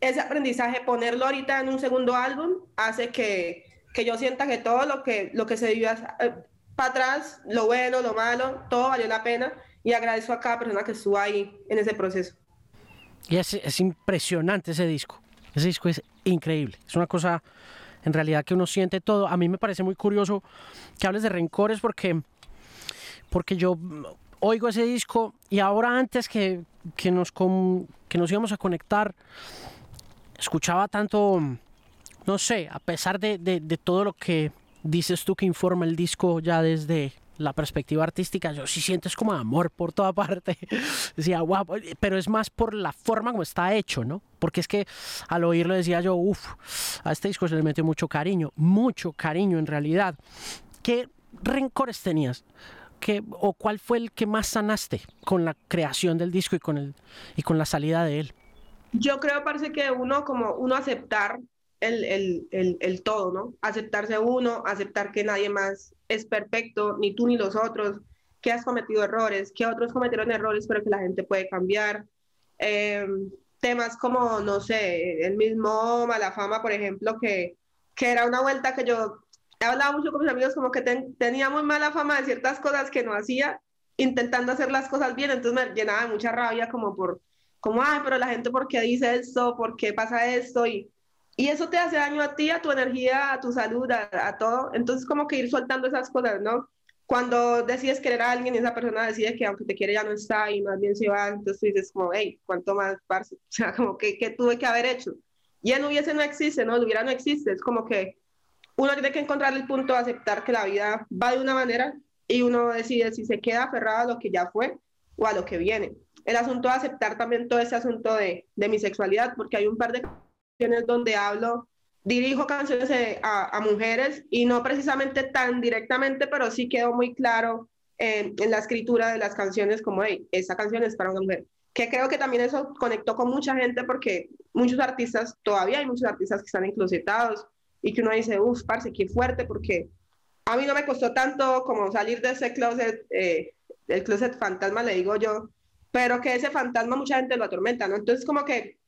Ese aprendizaje, ponerlo ahorita en un segundo álbum, hace que, que yo sienta que todo lo que, lo que se vivió eh, para atrás, lo bueno, lo malo, todo valió la pena y agradezco a cada persona que estuvo ahí en ese proceso. Y es, es impresionante ese disco. Ese disco es increíble. Es una cosa en realidad que uno siente todo. A mí me parece muy curioso que hables de rencores porque, porque yo oigo ese disco y ahora antes que, que, nos, que nos íbamos a conectar, escuchaba tanto, no sé, a pesar de, de, todo lo que dices tú que informa el disco ya desde la perspectiva artística, yo sí sientes como amor por toda parte. (laughs) decía, wow, pero es más por la forma como está hecho, ¿no? Porque es que al oírlo decía yo, uff, a este disco se le metió mucho cariño, mucho cariño en realidad. ¿Qué rencores tenías? ¿Qué, ¿O cuál fue el que más sanaste con la creación del disco y con, el, y con la salida de él? Yo creo, parece que uno como uno aceptar el, el, el, todo, ¿no? Aceptarse uno, aceptar que nadie más es perfecto, ni tú ni los otros, que has cometido errores, que otros cometieron errores, pero que la gente puede cambiar. Em, temas como, no sé, el mismo Malafama, por ejemplo, que, que era una vuelta que yo he hablado mucho con mis amigos, como que tenía muy mala fama de ciertas cosas que no hacía, intentando hacer las cosas bien, entonces me llenaba de mucha rabia como por, como, ay, pero la gente, ¿por qué dice esto? ¿Por qué pasa esto? Y, y eso te hace daño a ti, a tu energía, a tu salud, a, todo. Entonces, como que ir soltando esas cosas, ¿no? Cuando decides querer a alguien y esa persona decide que aunque te quiere ya no está y más bien se va, entonces tú dices como, hey, ¿cuánto más, parce? (laughs) O sea, como que, que tuve que haber hecho. Y el hubiese no existe, ¿no? El hubiera no existe. Es como que uno tiene que encontrar el punto de aceptar que la vida va de una manera y uno decide si se queda aferrado a lo que ya fue o a lo que viene. El asunto de aceptar también todo ese asunto de, de mi sexualidad, porque hay un par de donde hablo, dirijo canciones eh, a, mujeres y no precisamente tan directamente, pero sí quedó muy claro en, la escritura de las canciones como, hey, esa canción es para una mujer. Que creo que también eso conectó con mucha gente porque muchos artistas, todavía hay muchos artistas que están enclosetados y que uno dice, uff, parce, qué fuerte, porque a mí no me costó tanto como salir de ese closet, eh, el closet fantasma, le digo yo, pero que ese fantasma mucha gente lo atormenta, ¿no? Entonces como que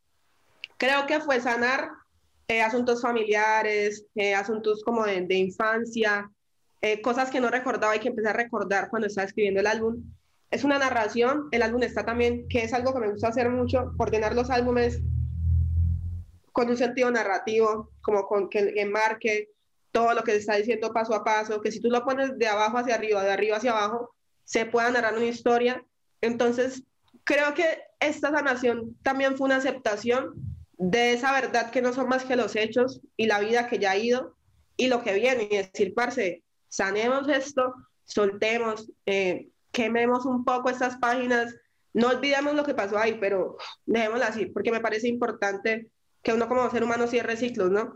Creo que fue sanar eh, asuntos familiares, eh, asuntos como de, infancia, eh, cosas que no recordaba y que empecé a recordar cuando estaba escribiendo el álbum. Es una narración, el álbum está también, que es algo que me gusta hacer mucho, ordenar los álbumes con un sentido narrativo, como con que enmarque todo lo que se está diciendo paso a paso, que si tú lo pones de abajo hacia arriba, de arriba hacia abajo, se pueda narrar una historia. Entonces, creo que esta sanación también fue una aceptación de esa verdad que no son más que los hechos y la vida que ya ha ido y lo que viene, y decir, parce, sanemos esto, soltemos, eh, quememos un poco estas páginas, no olvidemos lo que pasó ahí, pero dejémoslo así, porque me parece importante que uno como ser humano cierre ciclos, ¿no?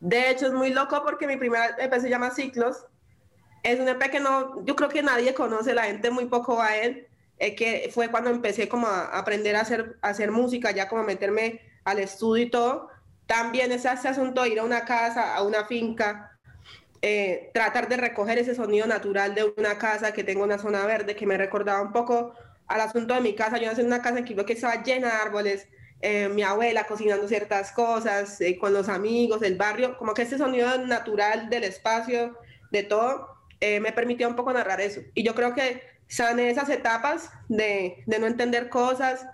De hecho, es muy loco porque mi primera EP se llama Ciclos. Es un EP que no, yo creo que nadie conoce, la gente muy poco va a él. Eh, que fue cuando empecé como a aprender a hacer, a hacer música, ya como meterme al estudio y todo, también es ese asunto de ir a una casa, a una finca, eh, tratar de recoger ese sonido natural de una casa que tenga una zona verde, que me recordaba un poco al asunto de mi casa. Yo nací en una casa en que estaba llena de árboles, eh, mi abuela cocinando ciertas cosas, eh, con los amigos del barrio, como que ese sonido natural del espacio, de todo, me permitió un poco narrar eso. Y yo creo que sané esas etapas de, de no entender cosas,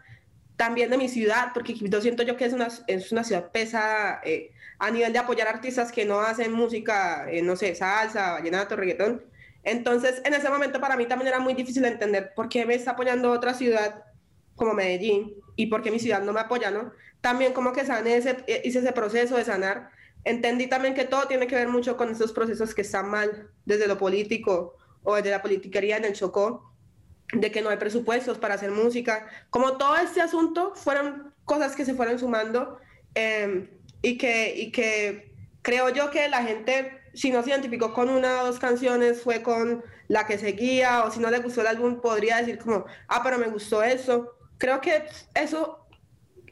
también de mi ciudad, porque yo siento yo que es una, es una ciudad pesada eh, a nivel de apoyar artistas que no hacen música, eh, no sé, salsa, vallenato, reggaetón. Entonces, en ese momento para mí también era muy difícil entender por qué me está apoyando otra ciudad como Medellín y por qué mi ciudad no me apoya, ¿no? También como que sané ese, eh, hice ese proceso de sanar. Entendí también que todo tiene que ver mucho con esos procesos que están mal desde lo político o desde la politiquería en el Chocó de que no hay presupuestos para hacer música, como todo este asunto fueron cosas que se fueron sumando em, y, que, y que creo yo que la gente, si no se identificó con una o dos canciones, fue con la que seguía, o si no le gustó el álbum, podría decir como, ah, pero me gustó eso. Creo que eso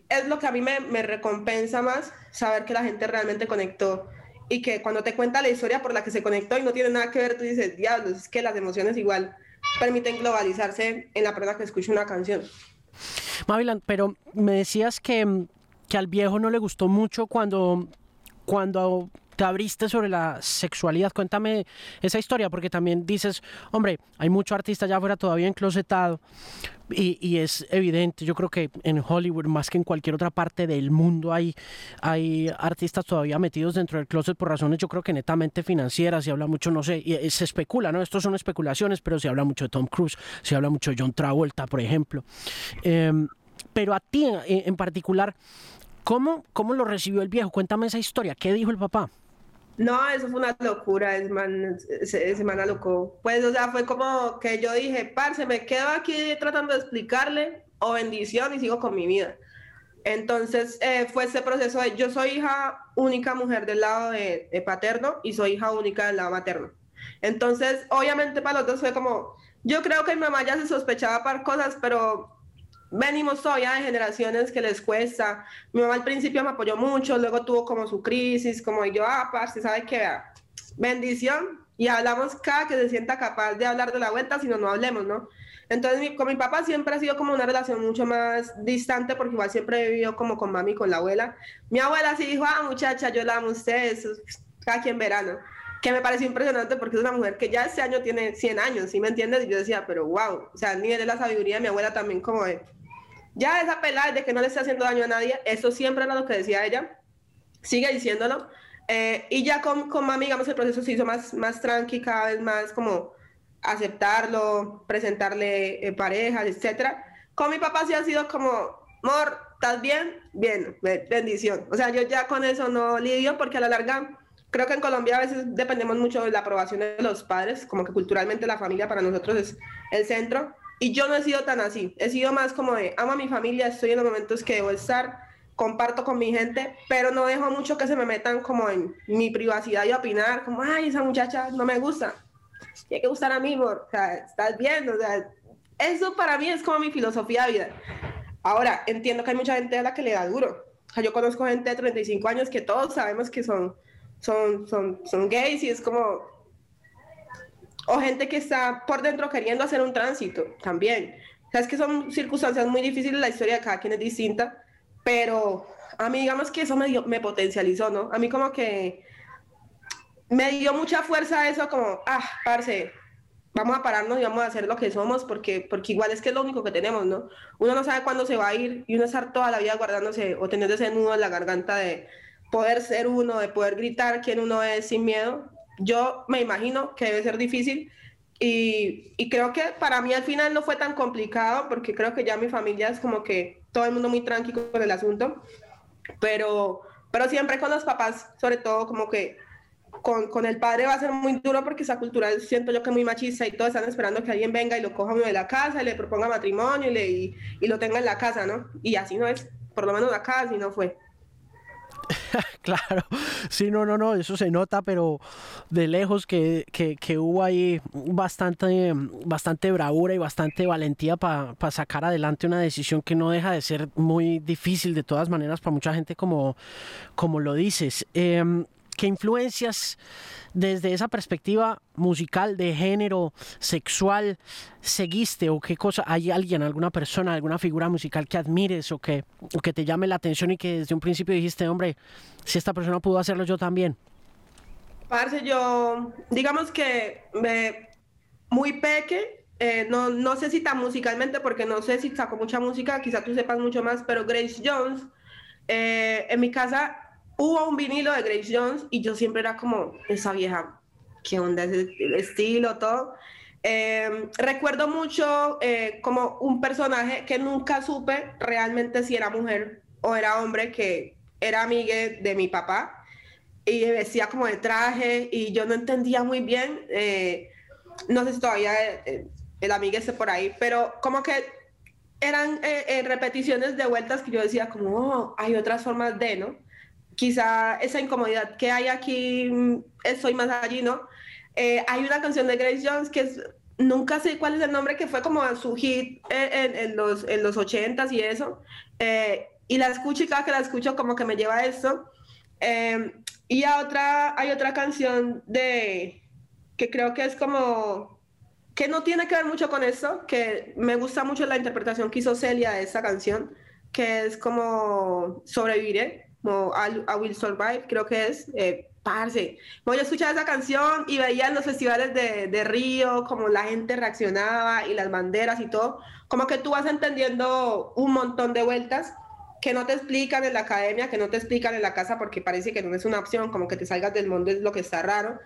es lo que a mí me, me recompensa más, saber que la gente realmente conectó y que cuando te cuenta la historia por la que se conectó y no tiene nada que ver, tú dices, diablos, es que las emociones igual permiten globalizarse en la persona que escucha una canción. Mavilan, pero me decías que, que al viejo no le gustó mucho cuando, cuando te abriste sobre la sexualidad. Cuéntame esa historia, porque también dices, hombre, hay mucho artista allá afuera todavía enclosetado y, y, es evidente, yo creo que en Hollywood, más que en cualquier otra parte del mundo, hay, hay artistas todavía metidos dentro del closet por razones, yo creo que netamente financieras, se habla mucho, no sé, y se especula, ¿no? Estos son especulaciones, pero se habla mucho de Tom Cruise, se habla mucho de John Travolta, por ejemplo. Em, pero a ti en, particular, ¿cómo, ¿cómo lo recibió el viejo? Cuéntame esa historia, ¿qué dijo el papá? No, eso fue una locura, ese man, ese, man loco. Pues, o sea, fue como que yo dije, parce, me quedo aquí tratando de explicarle, o bendición, y sigo con mi vida. Entonces, eh, fue ese proceso de, yo soy hija única mujer del lado paterno, y soy hija única del lado materno. Entonces, obviamente para los dos fue como, yo creo que mi mamá ya se sospechaba para cosas, pero venimos todavía de generaciones que les cuesta. Mi mamá al principio me apoyó mucho, luego tuvo como su crisis, como yo, ah, parce, ¿sabe qué? Bendición. Y hablamos cada que se sienta capaz de hablar de la vuelta, si no, no hablemos, ¿no? Entonces, con mi papá siempre ha sido como una relación mucho más distante, porque igual siempre he vivido como con mami con la abuela. Mi abuela sí dijo, ah, muchacha, yo la amo a usted, eso, cada quien verano. Que me pareció impresionante porque es una mujer que ya este año tiene 100 años, ¿sí me entiendes? Y yo decía, pero wow, o sea, el nivel de la sabiduría de mi abuela también como de ya esa pelada de que no le está haciendo daño a nadie, eso siempre era lo que decía ella, sigue diciéndolo. Eh, y ya con, con mami, digamos, el proceso se hizo más, más tranqui, cada vez más como aceptarlo, presentarle eh, parejas, etcétera. Con mi papá sí ha sido como, amor, ¿estás bien? Bien, bendición. O sea, yo ya con eso no lidio porque a la larga creo que en Colombia a veces dependemos mucho de la aprobación de los padres, como que culturalmente la familia para nosotros es el centro. Y yo no he sido tan así, he sido más como de, amo a mi familia, estoy en los momentos que debo estar, comparto con mi gente, pero no dejo mucho que se me metan como en mi privacidad y opinar, como, ay, esa muchacha no me gusta, tiene que gustar a mí, o sea, estás bien, o sea, eso para mí es como mi filosofía de vida. Ahora, entiendo que hay mucha gente a la que le da duro. O sea, yo conozco gente de 35 años que todos sabemos que son, son, son, son gays y es como, o gente que está por dentro queriendo hacer un tránsito también. O sea, es que son circunstancias muy difíciles, la historia de cada quien es distinta, pero a mí digamos que eso me, me potencializó, ¿no? A mí como que me dio mucha fuerza eso, como, ah, parce, vamos a pararnos y vamos a hacer lo que somos, porque, porque igual es que es lo único que tenemos, ¿no? Uno no sabe cuándo se va a ir y uno estar toda la vida guardándose o teniendo ese nudo en la garganta de poder ser uno, de poder gritar quién uno es sin miedo, yo me imagino que debe ser difícil y, y, creo que para mí al final no fue tan complicado porque creo que ya mi familia es como que todo el mundo muy tranquilo con el asunto, pero, pero siempre con los papás, sobre todo como que con, con, el padre va a ser muy duro porque esa cultura siento yo que es muy machista y todos están esperando que alguien venga y lo coja de la casa y le proponga matrimonio y, le, y, y lo tenga en la casa, ¿no? Y así no es, por lo menos acá así no fue. (laughs) claro, sí, no, no, no, eso se nota, pero de lejos que, que, hubo ahí bastante, bastante bravura y bastante valentía para sacar adelante una decisión que no deja de ser muy difícil de todas maneras para mucha gente como, como lo dices. Em, ¿Qué influencias desde esa perspectiva musical, de género, sexual, seguiste o qué cosa, hay alguien, alguna persona, alguna figura musical que admires o que, o que te llame la atención y que desde un principio dijiste, hombre, si esta persona pudo hacerlo, yo también? Parce, yo, digamos que me, muy peque, eh, no, no sé si tan musicalmente, porque no sé si sacó mucha música, quizá tú sepas mucho más, pero Grace Jones, eh, en mi casa hubo un vinilo de Grace Jones y yo siempre era como, esa vieja, ¿qué onda es el estilo, todo? Em, recuerdo mucho eh, como un personaje que nunca supe realmente si era mujer o era hombre, que era amiga de mi papá y vestía como de traje y yo no entendía muy bien, eh, no sé si todavía eh, el amigo esté por ahí, pero como que eran repeticiones de vueltas que yo decía como, oh, hay otras formas de, ¿no? Quizá esa incomodidad que hay aquí, mm, estoy más allí, ¿no? Eh, hay una canción de Grace Jones que es, nunca sé cuál es el nombre, que fue como su hit en, los, en los 80s y eso. Eh, y la escucho y cada que la escucho como que me lleva a esto. Eh, Y a otra, hay otra canción de que creo que es como que no tiene que ver mucho con eso, que me gusta mucho la interpretación que hizo Celia de esa canción, que es como sobreviviré, como I, Will Survive, creo que es. Eh, parce, voy a escuchar esa canción y veía en los festivales de, de Río como la gente reaccionaba y las banderas y todo, como que tú vas entendiendo un montón de vueltas que no te explican en la academia, que no te explican en la casa porque parece que no es una opción, como que te salgas del mundo es lo que está raro.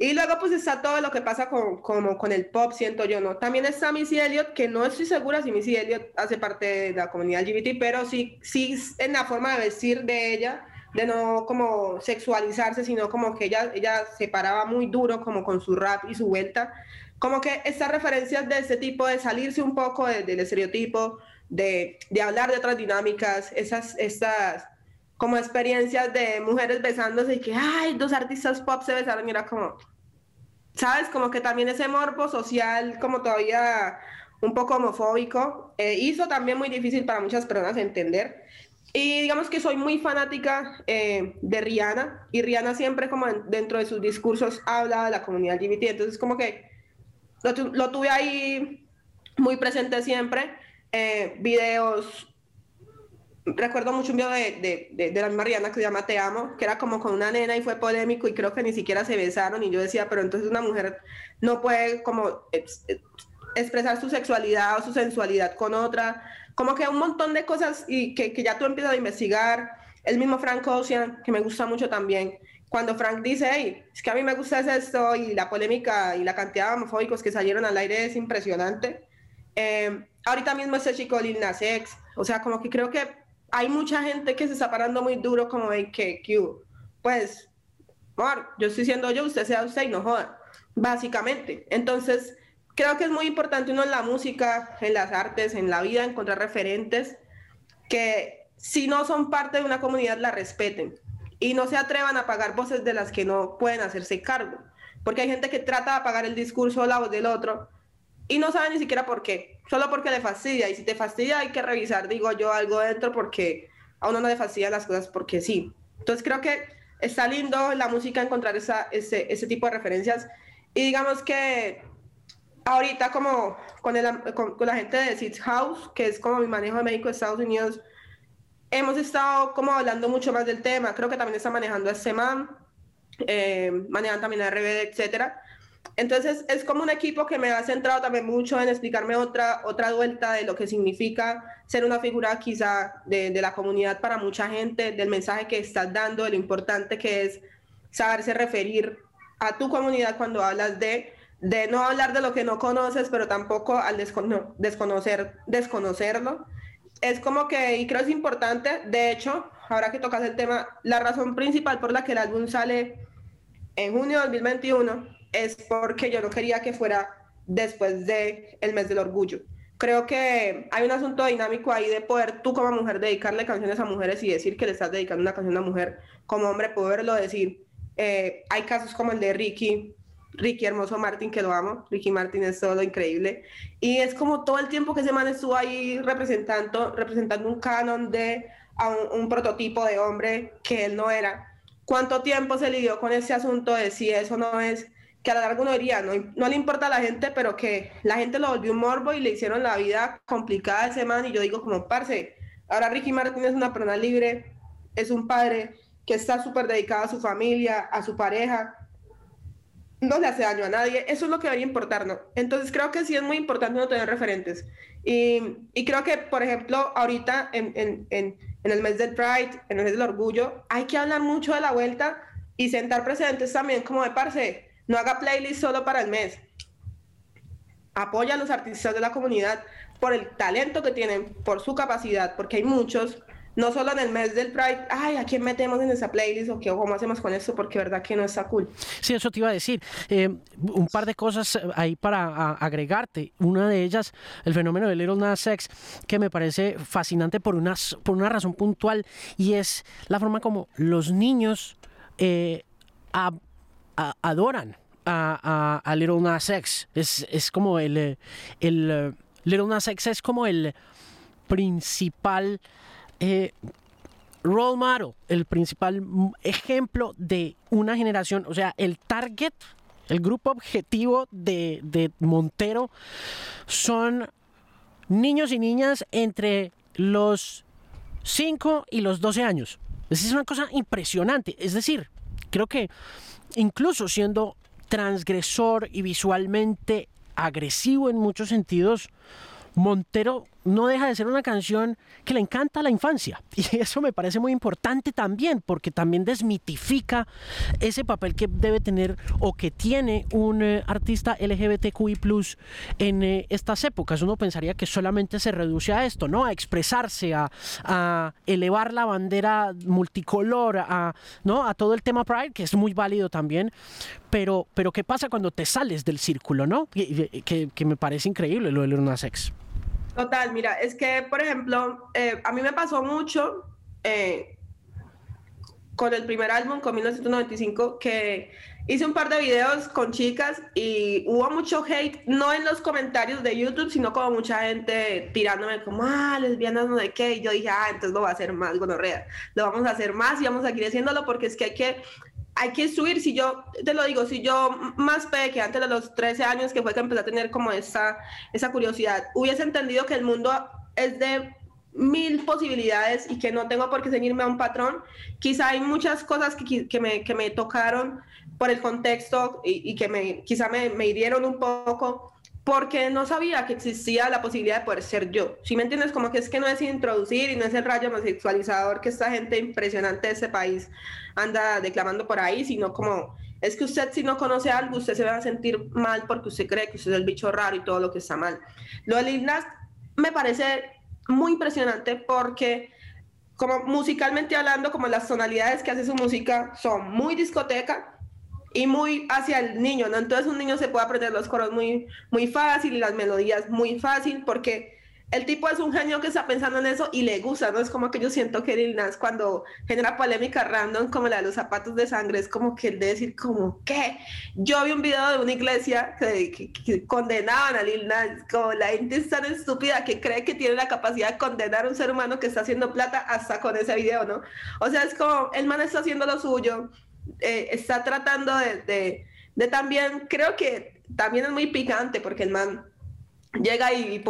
Y luego pues está todo lo que pasa con, como con el pop, siento yo, ¿no? También está Missy Elliott, que no estoy segura si Missy Elliott hace parte de la comunidad LGBT, pero sí, sí en la forma de vestir de ella, de no como sexualizarse, sino como que ella, ella se paraba muy duro como con su rap y su vuelta. Como que estas referencias de este tipo, de salirse un poco del estereotipo, de, de, hablar de otras dinámicas, esas, estas como experiencias de mujeres besándose y que, ay, dos artistas pop se besaron y era como, ¿sabes? Como que también ese morbo social, como todavía un poco homofóbico, eh, hizo también muy difícil para muchas personas entender. Y digamos que soy muy fanática eh, de Rihanna, y Rihanna siempre como dentro de sus discursos habla de la comunidad LGBT, entonces como que lo, tuve ahí muy presente siempre, eh, videos recuerdo mucho un video de, de, de, la Mariana que se llama Te Amo, que era como con una nena y fue polémico y creo que ni siquiera se besaron y yo decía, pero entonces una mujer no puede como expresar su sexualidad o su sensualidad con otra, como que un montón de cosas y que, que ya tú empiezas a investigar, el mismo Frank Ocean, que me gusta mucho también, cuando Frank dice, hey, es que a mí me gusta esto y la polémica y la cantidad de homofóbicos que salieron al aire es impresionante. Eh, ahorita mismo ese chico Lil Nas X, o sea, como que creo que hay mucha gente que se está parando muy duro como que, pues, amor, yo estoy siendo yo, usted sea usted y no joda, básicamente. Entonces, creo que es muy importante uno en la música, en las artes, en la vida, encontrar referentes que si no son parte de una comunidad la respeten y no se atrevan a pagar voces de las que no pueden hacerse cargo. Porque hay gente que trata de apagar el discurso o la voz del otro y no sabe ni siquiera por qué, solo porque le fastidia. Y si te fastidia, hay que revisar, digo yo, algo dentro porque a uno no le fastidia las cosas porque sí. Entonces creo que está lindo la música encontrar esa, ese, ese tipo de referencias. Y digamos que ahorita como con, el, con, la gente de Seeds House, que es como mi manejo de México, Estados Unidos, hemos estado como hablando mucho más del tema. Creo que también está manejando a Seman, eh, manejan también a RBD, etcétera. Entonces es como un equipo que me ha centrado también mucho en explicarme otra, otra vuelta de lo que significa ser una figura quizá de, la comunidad para mucha gente, del mensaje que estás dando, de lo importante que es saberse referir a tu comunidad cuando hablas de, de no hablar de lo que no conoces, pero tampoco al desconocer, desconocerlo. Es como que, y creo que es importante, de hecho, ahora que tocas el tema, la razón principal por la que el álbum sale en junio de 2021 es porque yo no quería que fuera después del el mes del orgullo. Creo que hay un asunto dinámico ahí de poder tú como mujer dedicarle canciones a mujeres y decir que le estás dedicando una canción a una mujer. Como hombre poderlo decir. Eh, hay casos como el de Ricky, Ricky Hermoso Martín, que lo amo. Ricky Martin es todo increíble. Y es como todo el tiempo que ese man estuvo ahí representando, representando un canon de un, un, prototipo de hombre que él no era. ¿Cuánto tiempo se lidió con ese asunto de si eso no es que a la larga uno diría, no, no le importa a la gente, pero que la gente lo volvió un morbo y le hicieron la vida complicada a ese man. Y yo digo, como, parce, ahora Ricky Martin es una persona libre, es un padre que está súper dedicado a su familia, a su pareja, no le hace daño a nadie, eso es lo que debería importarnos. Entonces creo que sí es muy importante no tener referentes. Y, y creo que, por ejemplo, ahorita en, en, en, en, el mes del Pride, en el mes del orgullo, hay que hablar mucho de la vuelta y sentar precedentes también como de parce no haga playlist solo para el mes. Apoya a los artistas de la comunidad por el talento que tienen, por su capacidad, porque hay muchos, no solo en el mes del Pride, ay, ¿a quién metemos en esa playlist o qué, cómo hacemos con eso? Porque verdad que no está cool. Sí, eso te iba a decir. Eh, un par de cosas ahí para agregarte. Una de ellas, el fenómeno de Little Nas X, que me parece fascinante por una, por una razón puntual, y es la forma como los niños eh, adoran a, a, Little Nas X. Es, es como el, eh, el, eh, Little Nas X es como el principal eh, role model, el principal ejemplo de una generación, o sea, el target, el grupo objetivo de, de Montero son niños y niñas entre los 5 y los 12 años. Es una cosa impresionante. Es decir, creo que incluso siendo transgresor y visualmente agresivo en muchos sentidos, Montero no deja de ser una canción que le encanta a la infancia. (laughs) Y eso me parece muy importante también, porque también desmitifica ese papel que debe tener o que tiene un eh, artista LGBTQI en eh, estas épocas. Uno pensaría que solamente se reduce a esto, ¿no? A expresarse, a, elevar la bandera multicolor, a, ¿no? a todo el tema Pride, que es muy válido también. Pero, pero ¿qué pasa cuando te sales del círculo, ¿no? Que, que, me parece increíble lo de Luna Sex. Total, mira, es que, por ejemplo, eh, a mí me pasó mucho eh, con el primer álbum, con 1995, que hice un par de videos con chicas y hubo mucho hate, no en los comentarios de YouTube, sino como mucha gente tirándome como, ah, lesbianas no de qué, y yo dije, ah, entonces lo voy a hacer más, gonorrea, lo vamos a hacer más y vamos a seguir haciéndolo porque es que hay que hay que subir, si yo, te lo digo, si yo más peque, antes de los 13 años, que fue que empecé a tener como esa, esa curiosidad, hubiese entendido que el mundo es de mil posibilidades y que no tengo por qué seguirme a un patrón, quizá hay muchas cosas que, que, me, que me tocaron por el contexto y, y que me, quizá me, me hirieron un poco, porque no sabía que existía la posibilidad de poder ser yo. Si me entiendes, como que es que no es introducir y no es el rayo homosexualizador que esta gente impresionante de ese país anda declamando por ahí, sino como es que usted si no conoce algo, usted se va a sentir mal porque usted cree que usted es el bicho raro y todo lo que está mal. Lo de Lil Nas me parece muy impresionante porque como musicalmente hablando, como las tonalidades que hace su música son muy discoteca, y muy hacia el niño, ¿no? Entonces un niño se puede aprender los coros muy, muy fácil y las melodías muy fácil porque el tipo es un genio que está pensando en eso y le gusta, ¿no? Es como que yo siento que Lil Nas cuando genera polémica random como la de los zapatos de sangre, es como que él de decir como, ¿qué? Yo vi un video de una iglesia que, condenaban a Lil Nas, como la gente es tan estúpida que cree que tiene la capacidad de condenar a un ser humano que está haciendo plata hasta con ese video, ¿no? O sea, es como, el man está haciendo lo suyo, eh, está tratando de, de, también, creo que también es muy picante porque el man llega y, y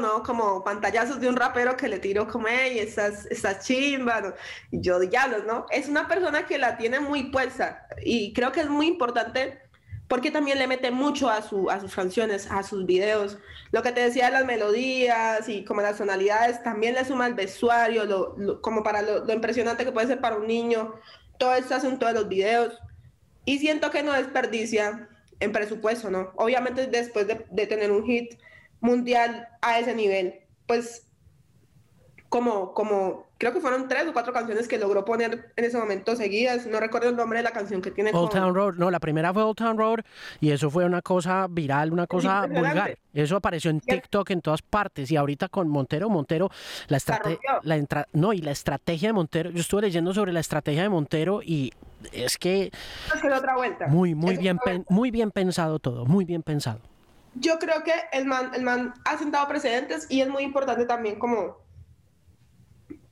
¿no? Como pantallazos de un rapero que le tiró como, hey, esas, esas chimba, Y yo, diablos, ¿no? Es una persona que la tiene muy puesta y creo que es muy importante porque también le mete mucho a, su, a sus canciones, a sus videos. Lo que te decía de las melodías y como las tonalidades, también le suma el vestuario, lo, como para lo, impresionante que puede ser para un niño todo este asunto de los videos y siento que no desperdicia en presupuesto, ¿no? Obviamente después de, tener un hit mundial a ese nivel, pues como, como, creo que fueron tres o cuatro canciones que logró poner en ese momento seguidas. No recuerdo el nombre de la canción que tiene. Old Town Road. No, la primera fue Old Town Road y eso fue una cosa viral, una cosa vulgar. Eso apareció en TikTok en todas partes y ahorita con Montero, Montero, la estrategia, la no, y la estrategia de Montero, yo estuve leyendo sobre la estrategia de Montero y es que... Es que otra vuelta. Muy, muy bien, muy bien pensado todo, muy bien pensado. Yo creo que el man, el man ha sentado precedentes y es muy importante también como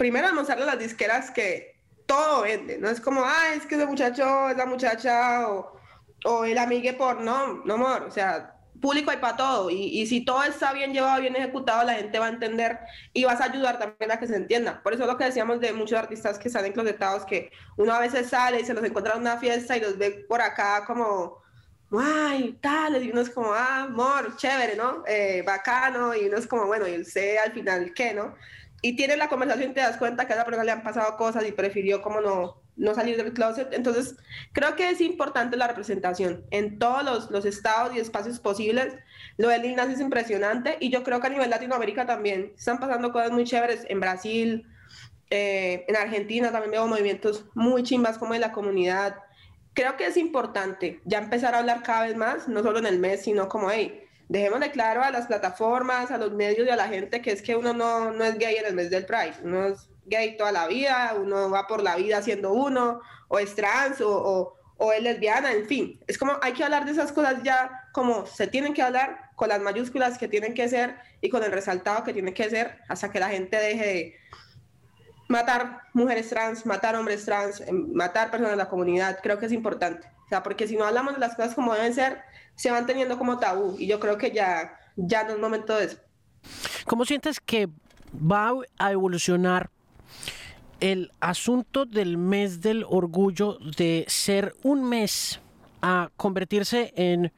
primero demostrarle a las disqueras que todo vende, no es como, ah, es que ese muchacho es la muchacha o, o el amigue por, no, no amor, o sea, público hay para todo y, y, si todo está bien llevado, bien ejecutado, la gente va a entender y vas a ayudar también a que se entienda. Por eso es lo que decíamos de muchos artistas que están enclosetados, que uno a veces sale y se los encuentra en una fiesta y los ve por acá como, ay, tal, y uno es como, ah, amor, chévere, ¿no? Eh, bacano, y uno es como, bueno, y sé al final qué, ¿no? Y tienes la conversación y te das cuenta que a esa persona le han pasado cosas y prefirió como no, no salir del closet. Entonces, creo que es importante la representación en todos los, los estados y espacios posibles. Lo de Lil Nas es impresionante y yo creo que a nivel Latinoamérica también están pasando cosas muy chéveres. En Brasil, eh, en Argentina también veo movimientos muy chimbas como en la comunidad. Creo que es importante ya empezar a hablar cada vez más, no solo en el mes, sino como, hey, dejemos de claro a las plataformas, a los medios y a la gente que es que uno no, no es gay en el mes del Pride, uno es gay toda la vida, uno va por la vida siendo uno, o es trans, o, o, es lesbiana, en fin. Es como hay que hablar de esas cosas ya como se tienen que hablar, con las mayúsculas que tienen que ser y con el resaltado que tiene que ser, hasta que la gente deje matar mujeres trans, matar hombres trans, em, matar personas de la comunidad, creo que es importante. O sea, porque si no hablamos de las cosas como deben ser, se van teniendo como tabú y yo creo que ya, ya no es momento de eso. ¿Cómo sientes que va a evolucionar el asunto del mes del orgullo de ser un mes a convertirse en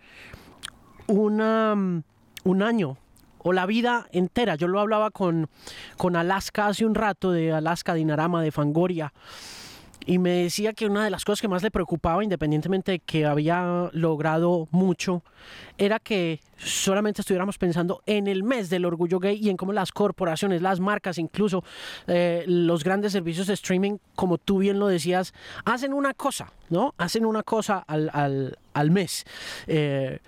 una, un año o la vida entera. Yo lo hablaba con, con Alaska hace un rato, de Alaska Dinarama, de Fangoria, y me decía que una de las cosas que más le preocupaba, independientemente de que había logrado mucho, era que solamente estuviéramos pensando en el mes del orgullo gay y en cómo las corporaciones, las marcas, incluso eh, los grandes servicios de streaming, como tú bien lo decías, hacen una cosa, ¿no? Hacen una cosa al, al, al mes. Eh,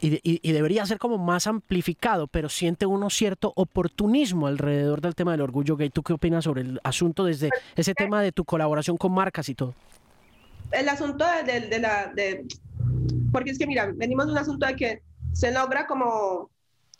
y, debería ser como más amplificado, pero siente uno cierto oportunismo alrededor del tema del orgullo gay. ¿Tú qué opinas sobre el asunto desde ese tema de tu colaboración con marcas y todo? El asunto de, la... De, porque es que, mira, venimos de un asunto de que se logra como,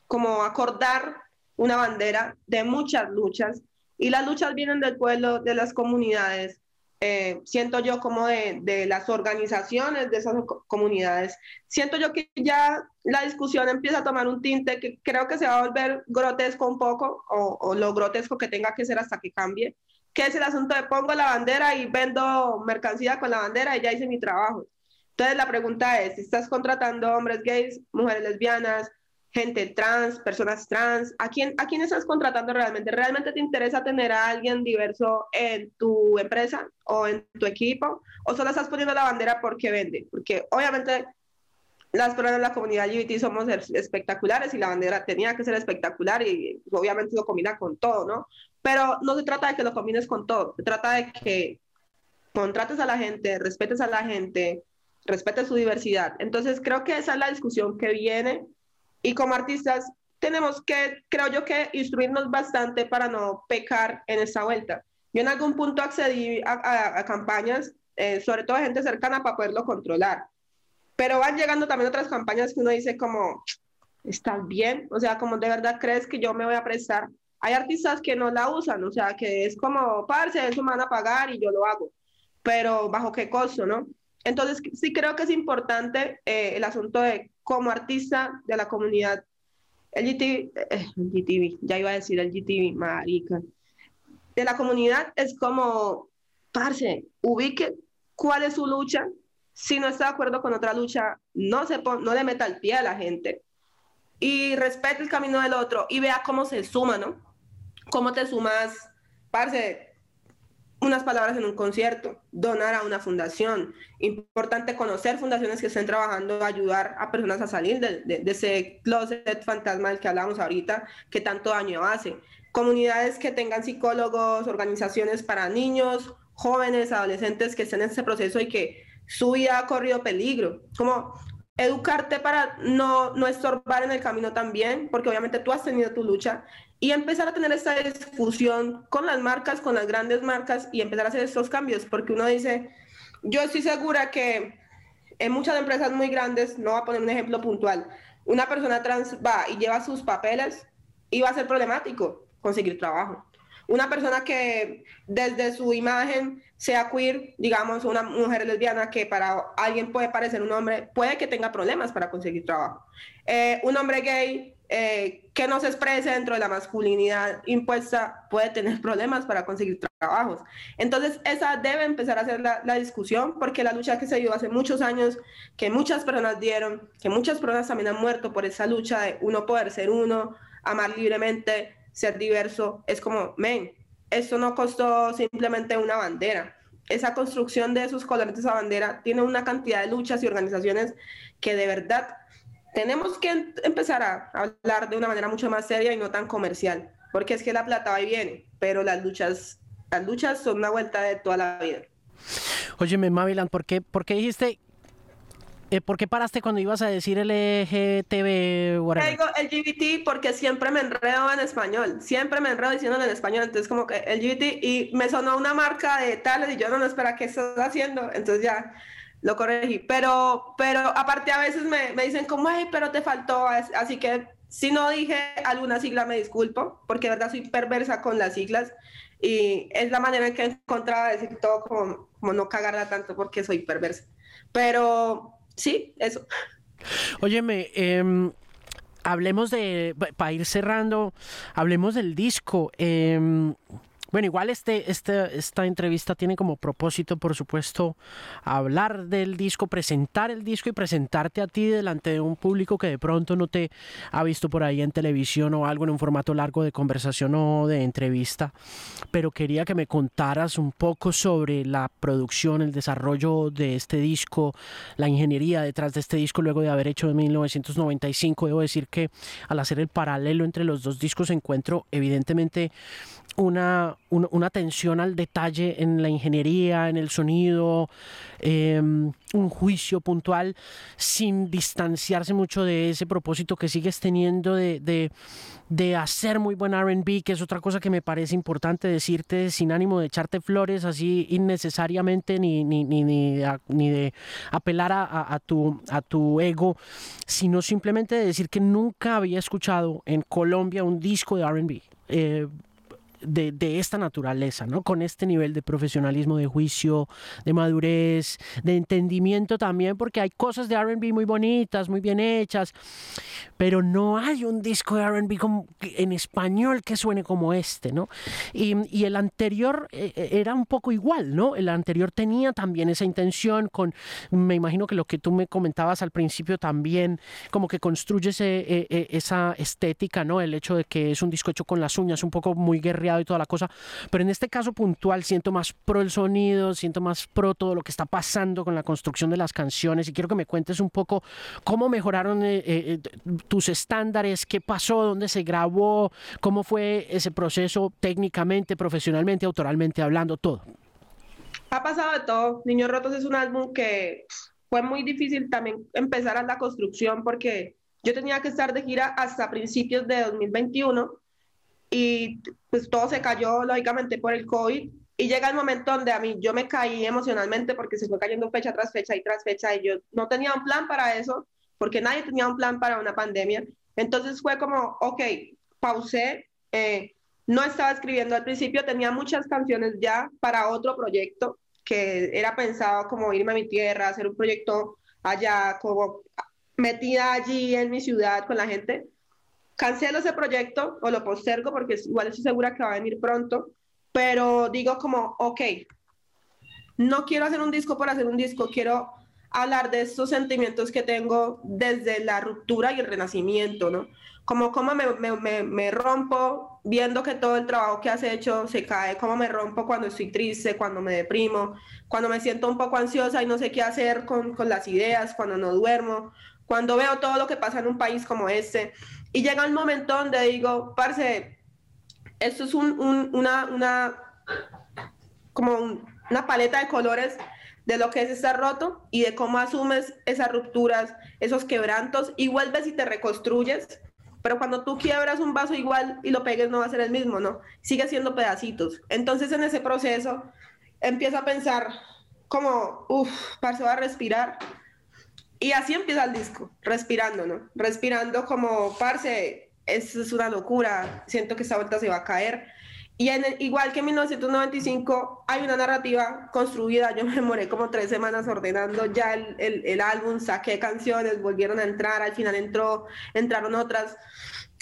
como acordar una bandera de muchas luchas y las luchas vienen del pueblo, de las comunidades, eh, siento yo como de, las organizaciones de esas comunidades, siento yo que ya la discusión empieza a tomar un tinte que creo que se va a volver grotesco un poco, o, o lo grotesco que tenga que ser hasta que cambie, que es el asunto de pongo la bandera y vendo mercancía con la bandera y ya hice mi trabajo. Entonces la pregunta es, si estás contratando hombres gays, mujeres lesbianas, gente trans, personas trans, ¿a quién, ¿a quién estás contratando realmente? ¿Realmente te interesa tener a alguien diverso en tu empresa o en tu equipo? ¿O solo estás poniendo la bandera porque vende? Porque obviamente las personas de la comunidad LGBT somos espectaculares y la bandera tenía que ser espectacular y obviamente lo combina con todo, ¿no? Pero no se trata de que lo combines con todo, se trata de que contrates a la gente, respetes a la gente, respetes su diversidad. Entonces creo que esa es la discusión que viene y como artistas tenemos que, creo yo que instruirnos bastante para no pecar en esta vuelta. Yo en algún punto accedí a, campañas, eh, sobre todo gente cercana, para poderlo controlar. Pero van llegando también otras campañas que uno dice como, ¿estás bien? O sea, como de verdad crees que yo me voy a prestar. Hay artistas que no la usan, o sea, que es como, parce, eso me van a pagar y yo lo hago. Pero ¿bajo qué costo, no? Entonces, sí creo que es importante eh, el asunto de como artista de la comunidad LGTB, eh, ya iba a decir LGTB, marica, de la comunidad es como, parce, ubique cuál es su lucha, si no está de acuerdo con otra lucha, no, se no le meta el pie a la gente y respete el camino del otro y vea cómo se suma, ¿no? Cómo te sumas, parce, unas palabras en un concierto, donar a una fundación. Importante conocer fundaciones que estén trabajando ayudar a personas a salir de, ese closet fantasma del que hablamos ahorita, que tanto daño hace. Comunidades que tengan psicólogos, organizaciones para niños, jóvenes, adolescentes que estén en ese proceso y que su vida ha corrido peligro. Como educarte para no, no estorbar en el camino también, porque obviamente tú has tenido tu lucha, y empezar a tener esta discusión con las marcas, con las grandes marcas, y empezar a hacer estos cambios, porque uno dice, yo estoy segura que en muchas empresas muy grandes, no voy a poner un ejemplo puntual, una persona trans va y lleva sus papeles y va a ser problemático conseguir trabajo una persona que desde su imagen sea queer, digamos, una mujer lesbiana que para alguien puede parecer un hombre, puede que tenga problemas para conseguir trabajo. Eh, un hombre gay eh, que no se exprese dentro de la masculinidad impuesta puede tener problemas para conseguir trabajos. Entonces, esa debe empezar a ser la, discusión, porque la lucha que se dio hace muchos años, que muchas personas dieron, que muchas personas también han muerto por esa lucha de uno poder ser uno, amar libremente, ser diverso, es como, men, esto no costó simplemente una bandera. Esa construcción de esos colores de esa bandera tiene una cantidad de luchas y organizaciones que de verdad tenemos que empezar a hablar de una manera mucho más seria y no tan comercial, porque es que la plata va y viene, pero las luchas, las luchas son una vuelta de toda la vida. Óyeme, Mavilan, ¿por qué, ¿por qué dijiste eh, ¿Por qué paraste cuando ibas a decir LGTB? Whatever? Digo LGBT porque siempre me enredo en español, siempre me enredo diciéndolo en español, entonces como que LGBT y me sonó una marca de tal y yo no, no espera qué estás haciendo, entonces ya lo corregí, pero, pero aparte a veces me, me dicen como, ay, pero te faltó, así que si no dije alguna sigla, me disculpo, porque de verdad soy perversa con las siglas y es la manera en que he encontrado de decir todo como, como no cagarla tanto porque soy perversa. Pero sí, eso. Óyeme, eh, hablemos de, para ir cerrando, hablemos del disco. Eh, bueno, igual este, este, esta entrevista tiene como propósito, por supuesto, hablar del disco, presentar el disco y presentarte a ti delante de un público que de pronto no te ha visto por ahí en televisión o algo en un formato largo de conversación o de entrevista. Pero quería que me contaras un poco sobre la producción, el desarrollo de este disco, la ingeniería detrás de este disco luego de haber hecho en 1995. Debo decir que al hacer el paralelo entre los dos discos encuentro evidentemente una, una, atención al detalle en la ingeniería, en el sonido, em, un juicio puntual sin distanciarse mucho de ese propósito que sigues teniendo de, de, hacer muy buen RB, que es otra cosa que me parece importante decirte sin ánimo de echarte flores así innecesariamente ni, ni, ni, ni, de apelar a, tu, a tu ego, sino simplemente de decir que nunca había escuchado en Colombia un disco de RB. Eh, de, esta naturaleza, ¿no? Con este nivel de profesionalismo, de juicio, de madurez, de entendimiento también, porque hay cosas de RB muy bonitas, muy bien hechas, pero no hay un disco de RB en español que suene como este, ¿no? Y, el anterior eh, eh, era un poco igual, ¿no? El anterior tenía también esa intención con, me imagino que lo que tú me comentabas al principio también, como que construye eh, esa estética, ¿no? El hecho de que es un disco hecho con las uñas, un poco muy y toda la cosa, pero en este caso puntual siento más pro el sonido, siento más pro todo lo que está pasando con la construcción de las canciones y quiero que me cuentes un poco cómo mejoraron eh, eh, eh, tus estándares, qué pasó, dónde se grabó, cómo fue ese proceso técnicamente, profesionalmente, autoralmente hablando, todo. Ha pasado de todo. Niños Rotos es un álbum que fue muy difícil también empezar a la construcción porque yo tenía que estar de gira hasta principios de 2021 y pues todo se cayó lógicamente por el COVID y llega el momento donde a mí yo me caí emocionalmente porque se fue cayendo fecha tras fecha y tras fecha y yo no tenía un plan para eso porque nadie tenía un plan para una pandemia. Entonces fue como, ok, pausé, eh, no estaba escribiendo al principio, tenía muchas canciones ya para otro proyecto que era pensado como irme a mi tierra, hacer un proyecto allá, como metida allí en mi ciudad con la gente cancelo ese proyecto o lo postergo porque igual estoy segura que va a venir pronto, pero digo como, ok, no quiero hacer un disco por hacer un disco, quiero hablar de estos sentimientos que tengo desde la ruptura y el renacimiento, ¿no? Como cómo me, me, me, rompo viendo que todo el trabajo que has hecho se cae, cómo me rompo cuando estoy triste, cuando me deprimo, cuando me siento un poco ansiosa y no sé qué hacer con, con las ideas, cuando no duermo, cuando veo todo lo que pasa en un país como este. Y llega un momento donde digo, parce, esto es un, una, como una paleta de colores de lo que es estar roto y de cómo asumes esas rupturas, esos quebrantos y vuelves y te reconstruyes. Pero cuando tú quiebras un vaso igual y lo pegues no va a ser el mismo, ¿no? Sigue siendo pedacitos. Entonces en ese proceso empiezo a pensar como, uff, parce, va a respirar y así empieza el disco, respirando, ¿no? Respirando como, parce, es una locura, siento que esta vuelta se va a caer. Y en igual que en 1995 hay una narrativa construida, yo (laughs) me demoré como tres semanas ordenando ya el, el, el, álbum, saqué canciones, volvieron a entrar, al final entró, entraron otras.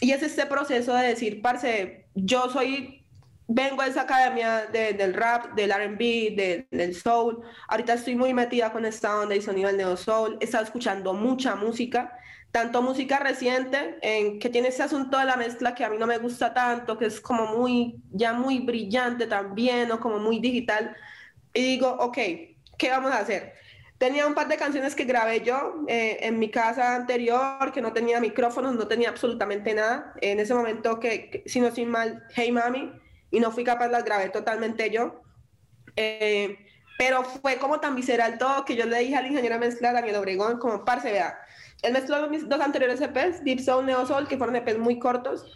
Y es este proceso de decir, parce, yo soy vengo a esa academia del rap, del RB, del soul. Ahorita estoy muy metida con esta onda y sonido del neo soul. He estado escuchando mucha música, tanto música reciente, en, que tiene ese asunto de la mezcla que a mí no me gusta tanto, que es como muy, ya muy brillante también, o como muy digital. Y digo, ok, ¿qué vamos a hacer? Tenía un par de canciones que grabé yo eh, en mi casa anterior, que no tenía micrófonos, no tenía absolutamente nada. En ese momento que, si no soy mal, Hey Mami, y no fui capaz, las grabé totalmente yo. Eh, pero fue como tan visceral todo que yo le dije al ingeniero mezcla Daniel Obregón, como parce, vea, él mezcló mis dos anteriores EPs, Deep Soul, Neo Soul, que fueron EPs muy cortos.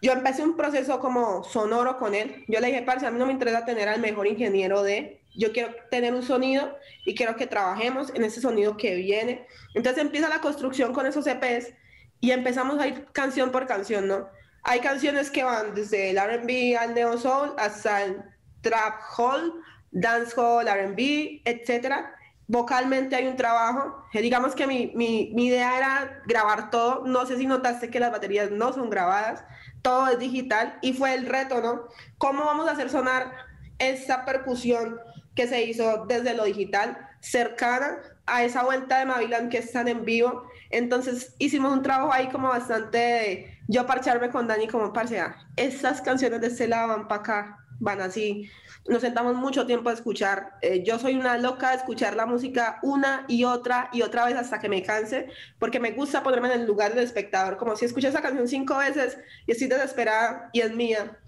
Yo empecé un proceso como sonoro con él. Yo le dije, parce, a mí no me interesa tener al mejor ingeniero de, yo quiero tener un sonido y quiero que trabajemos en ese sonido que viene. Entonces empieza la construcción con esos EPs y empezamos a ir canción por canción, ¿no? Hay canciones que van desde el RB al neo soul hasta el trap hall, dance hall, RB, etcétera. Vocalmente hay un trabajo. Digamos que mi, mi, mi idea era grabar todo. No sé si notaste que las baterías no son grabadas, todo es digital y fue el reto, ¿no? ¿Cómo vamos a hacer sonar esa percusión que se hizo desde lo digital cercana a esa vuelta de Mavilan que están en vivo? Entonces hicimos un trabajo ahí como bastante de yo parcharme con Dani como parcea. Esas canciones de este lado van para acá, van así. Nos sentamos mucho tiempo a escuchar. Eh, yo soy una loca de escuchar la música una y otra y otra vez hasta que me canse, porque me gusta ponerme en el lugar del espectador. Como si escuché esa canción cinco veces y estoy desesperada y es mía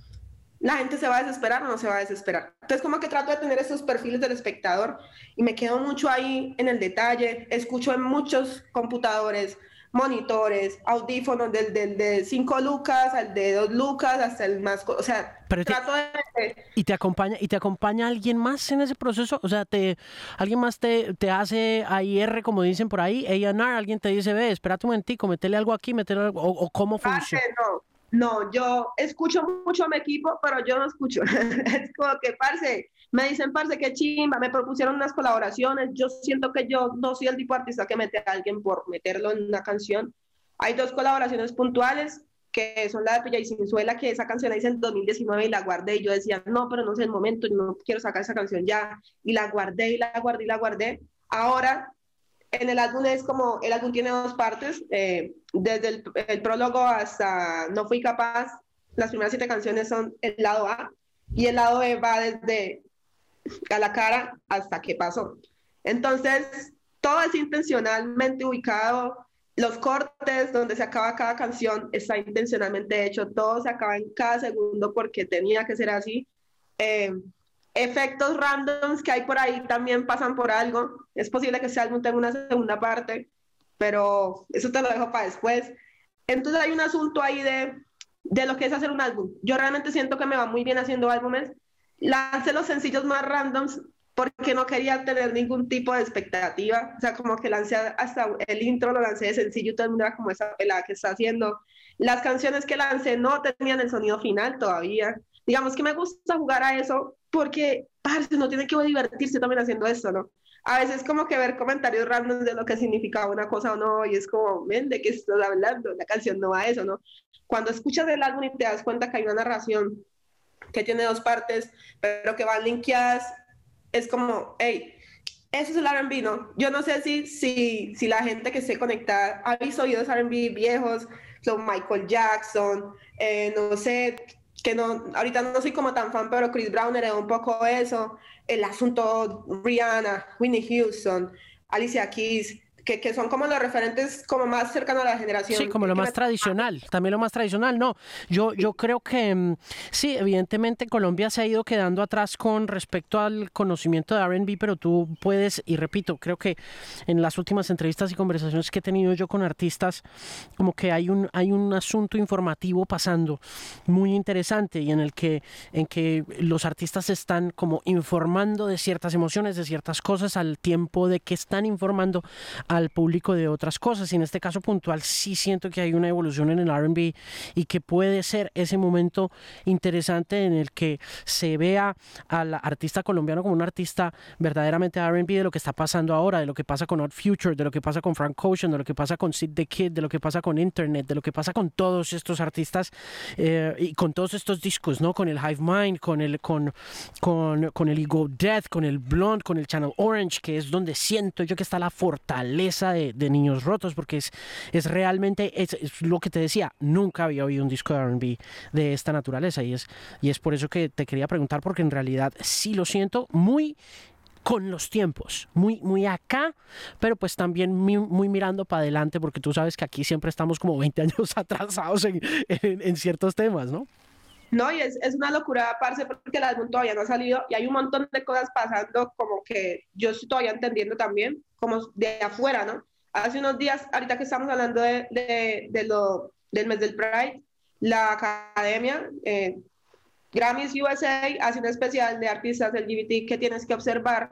la gente se va a desesperar o no se va a desesperar. Entonces, como que trato de tener esos perfiles del espectador y me quedo mucho ahí en el detalle, escucho en muchos computadores, monitores, audífonos del, del de 5 lucas al de 2 lucas hasta el más, o sea, trato de... ¿Y te acompaña y te acompaña alguien más en ese proceso? O sea, te alguien más te, te hace AIR, como dicen por ahí, A&R, alguien te dice, ve, espérate un momentico, metele algo aquí, metele algo, o, cómo funciona. No, yo escucho mucho a mi equipo, pero yo no escucho. (laughs) es como que, parce, me dicen, parce, qué chimba, me propusieron unas colaboraciones. Yo siento que yo no soy el tipo artista que mete a alguien por meterlo en una canción. Hay dos colaboraciones puntuales, que son la de Pilla y Sinzuela, que esa canción la hice en 2019 y la guardé. Y yo decía, no, pero no es el momento, no quiero sacar esa canción ya. Y la guardé y la guardé y la guardé. Ahora en el álbum es como, el álbum tiene dos partes, eh, desde el, prólogo hasta No Fui Capaz, las primeras siete canciones son el lado A, y el lado B va desde a la cara hasta qué pasó. Entonces, todo es intencionalmente ubicado, los cortes donde se acaba cada canción está intencionalmente hecho, todo se acaba en cada segundo porque tenía que ser así. Eh, efectos randoms que hay por ahí también pasan por algo. Es posible que ese álbum tenga una segunda parte, pero eso te lo dejo para después. Entonces hay un asunto ahí de, de lo que es hacer un álbum. Yo realmente siento que me va muy bien haciendo álbumes. Lancé los sencillos más randoms porque no quería tener ningún tipo de expectativa. O sea, como que lancé hasta el intro, lo lancé de sencillo y todo el mundo era como esa pelada que está haciendo. Las canciones que lancé no tenían el sonido final todavía. Digamos que me gusta jugar a eso porque, parce, no tiene que divertirse también haciendo esto, ¿no? A veces como que ver comentarios random de lo que significaba una cosa o no, y es como, ven, ¿de qué estás hablando? La canción no va a eso, ¿no? Cuando escuchas el álbum y te das cuenta que hay una narración que tiene dos partes, pero que van linkeadas, es como, hey, eso es el R&B, ¿no? Yo no sé si, si, si la gente que esté conectada ha visto oídos R&B viejos, son Michael Jackson, eh, no sé, que no, ahorita no soy como tan fan, pero Chris Brown era un poco eso, el asunto Rihanna, Whitney Houston, Alicia Keys, que, que, son como los referentes como más cercanos a la generación. Sí, como lo más tradicional, también lo más tradicional. No, yo, yo creo que mm, sí, evidentemente Colombia se ha ido quedando atrás con respecto al conocimiento de RB, pero tú puedes, y repito, creo que en las últimas entrevistas y conversaciones que he tenido yo con artistas, como que hay un, hay un asunto informativo pasando muy interesante y en el que, en que los artistas están como informando de ciertas emociones, de ciertas cosas al tiempo de que están informando al público de otras cosas. Y en este caso puntual sí siento que hay una evolución en el RB y que puede ser ese momento interesante en el que se vea al artista colombiano como un artista verdaderamente RB de lo que está pasando ahora, de lo que pasa con Odd Future, de lo que pasa con Frank Ocean, de lo que pasa con Sid the Kid, de lo que pasa con Internet, de lo que pasa con todos estos artistas eh, y con todos estos discos, ¿no? Con el Hive Mind, con el, con, con, con el Ego Death, con el Blonde, con el Channel Orange, que es donde siento yo que está la fortaleza de, Niños Rotos, porque es, es realmente, es, lo que te decía, nunca había oído un disco de RB de esta naturaleza y es, y es por eso que te quería preguntar, porque en realidad sí lo siento muy con los tiempos, muy, muy acá, pero pues también muy, mirando para adelante, porque tú sabes que aquí siempre estamos como 20 (laughs) años atrasados en, en, ciertos temas, ¿no? No, y es, es, una locura, parce, porque el álbum todavía no ha salido y hay un montón de cosas pasando como que yo estoy todavía entendiendo también, como de afuera, ¿no? Hace unos días, ahorita que estamos hablando de, de, lo, del mes del Pride, la academia, eh, Grammys USA, hace un especial de artistas LGBT que tienes que observar.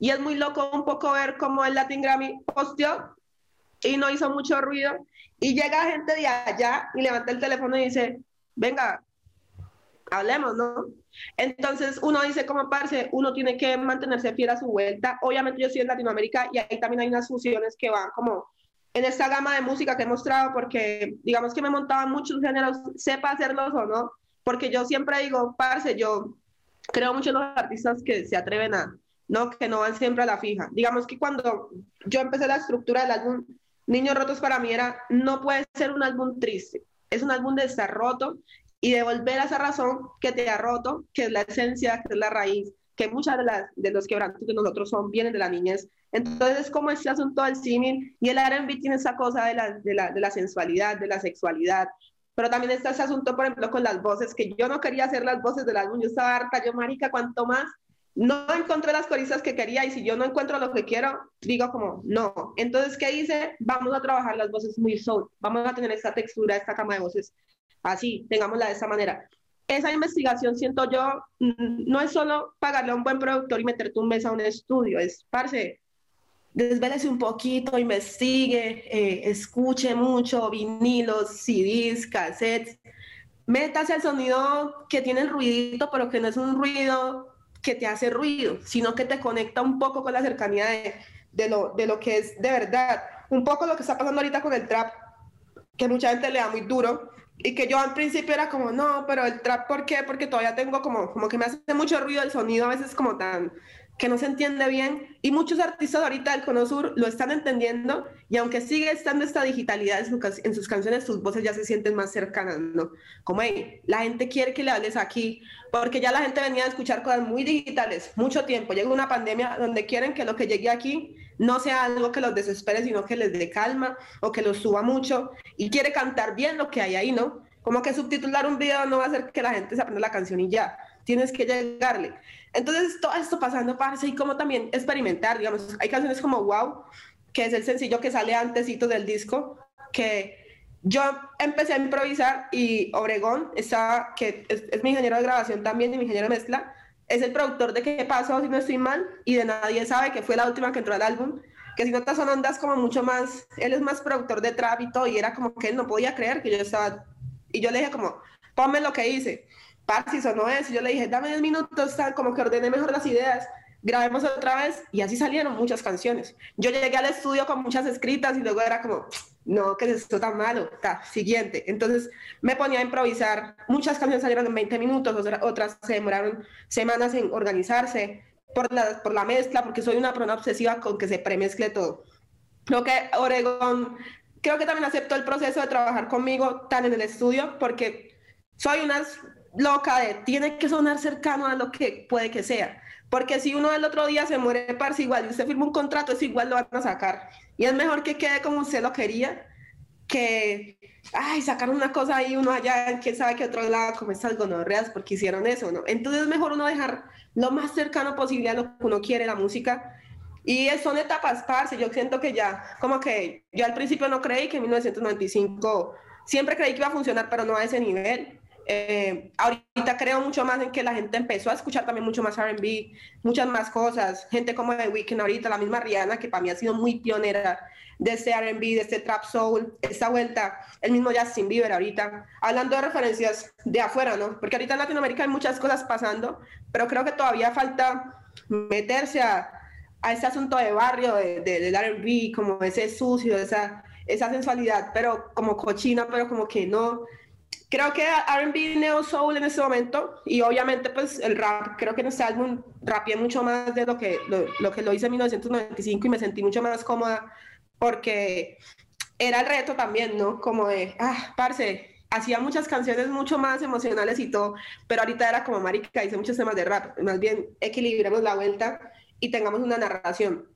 Y es muy loco un poco ver cómo el Latin Grammy posteó y no hizo mucho ruido. Y llega gente de allá y levanta el teléfono y dice, venga, hablemos, ¿no? Entonces uno dice, como parce, uno tiene que mantenerse fiel a su vuelta. Obviamente yo estoy en Latinoamérica y ahí también hay unas fusiones que van como en esta gama de música que he mostrado, porque digamos que me montaba muchos géneros, sepa hacerlos o no, porque yo siempre digo, parce, yo creo mucho en los artistas que se atreven a, no, que no van siempre a la fija. Digamos que cuando yo empecé la estructura del álbum Niños Rotos para mí era, no puede ser un álbum triste, es un álbum de estar roto y de volver a esa razón que te ha roto, que es la esencia, que es la raíz, que muchas de, las, de los quebrantos de nosotros son, vienen de la niñez. Entonces es como este asunto del símil y el R&B tiene esa cosa de la, de, la, de la sensualidad, de la sexualidad, pero también está ese asunto, por ejemplo, con las voces, que yo no quería hacer las voces del álbum, yo estaba harta, yo marica, cuanto más no encontré las coristas que quería y si yo no encuentro lo que quiero, digo como no. Entonces, ¿qué hice? Vamos a trabajar las voces muy soul, vamos a tener esta textura, esta cama de voces así, tengámosla de esa manera esa investigación, siento yo, no es solo pagarle a un buen productor y meterte un mes a un estudio, es, parce, desvélese un poquito, investigue, eh, escuche mucho, vinilos, CDs, cassettes, métase al sonido que tiene el ruidito, pero que no es un ruido que te hace ruido, sino que te conecta un poco con la cercanía de, de, lo, de lo que es de verdad. Un poco lo que está pasando ahorita con el trap, que mucha gente le da muy duro, y que yo al principio era como, no, pero el trap, ¿por qué? Porque todavía tengo como, como que me hace mucho ruido el sonido, a veces como tan, que no se entiende bien. Y muchos artistas ahorita del Cono Sur lo están entendiendo y aunque sigue estando esta digitalidad en, sus canciones, sus voces ya se sienten más cercanas, ¿no? Como, hey, la gente quiere que le hables aquí, porque ya la gente venía a escuchar cosas muy digitales, mucho tiempo. Llega una pandemia donde quieren que lo que llegue aquí no sea algo que los desespere, sino que les dé calma o que los suba mucho y quiere cantar bien lo que hay ahí, ¿no? Como que subtitular un video no va a hacer que la gente se aprenda la canción y ya, tienes que llegarle. Entonces, todo esto pasando, parce, y como también experimentar, digamos, hay canciones como Wow, que es el sencillo que sale antesito del disco, que yo empecé a improvisar y Obregón, está, que es, es mi ingeniero de grabación también y mi ingeniero de mezcla, es el productor de ¿Qué pasó si no estoy mal? Y de Nadie sabe, que fue la última que entró al álbum. Que si notas son ondas como mucho más, él es más productor de trap y todo, y era como que él no podía creer que yo estaba, y yo le dije como, ponme lo que hice, sonó eso, y yo le dije, dame 10 minutos, como que ordené mejor las ideas, grabemos otra vez, y así salieron muchas canciones. Yo llegué al estudio con muchas escritas y luego era como, no, que es esto tan malo, está, siguiente. Entonces me ponía a improvisar, muchas canciones salieron en 20 minutos, otras se demoraron semanas en organizarse por la, por la mezcla, porque soy una persona obsesiva con que se premezcle todo. Creo que Oregon, creo que también aceptó el proceso de trabajar conmigo tan en el estudio, porque soy una loca de, tiene que sonar cercano a lo que puede que sea. Porque si uno el otro día se muere parse igual y usted firma un contrato, es igual lo van a sacar. Y es mejor que quede como usted lo quería, que, ay, sacar una cosa ahí, uno allá, quién sabe qué otro lado, como estas gonorreas, porque hicieron eso, ¿no? Entonces es mejor uno dejar lo más cercano posible a lo que uno quiere, la música. Y son etapas, parce, yo siento que ya, como que yo al principio no creí que en 1995, siempre creí que iba a funcionar, pero no a ese nivel. Eh, ahorita creo mucho más en que la gente empezó a escuchar también mucho más RB, muchas más cosas. Gente como The Weeknd ahorita, la misma Rihanna, que para mí ha sido muy pionera de este RB, de este Trap Soul, esta vuelta, el mismo Justin Bieber ahorita, hablando de referencias de afuera, ¿no? Porque ahorita en Latinoamérica hay muchas cosas pasando, pero creo que todavía falta meterse a, a ese asunto de barrio, de, del RB, como ese sucio, esa sensualidad, pero como cochina, pero como que no creo que R&B Neo Soul en ese momento y obviamente pues el rap, creo que en este álbum rapié mucho más de lo que lo, lo, que lo hice en 1995 y me sentí mucho más cómoda porque era el reto también, ¿no? Como de, ah, parce, hacía muchas canciones mucho más emocionales y todo, pero ahorita era como marica, hice muchos temas de rap, más bien equilibremos la vuelta y tengamos una narración.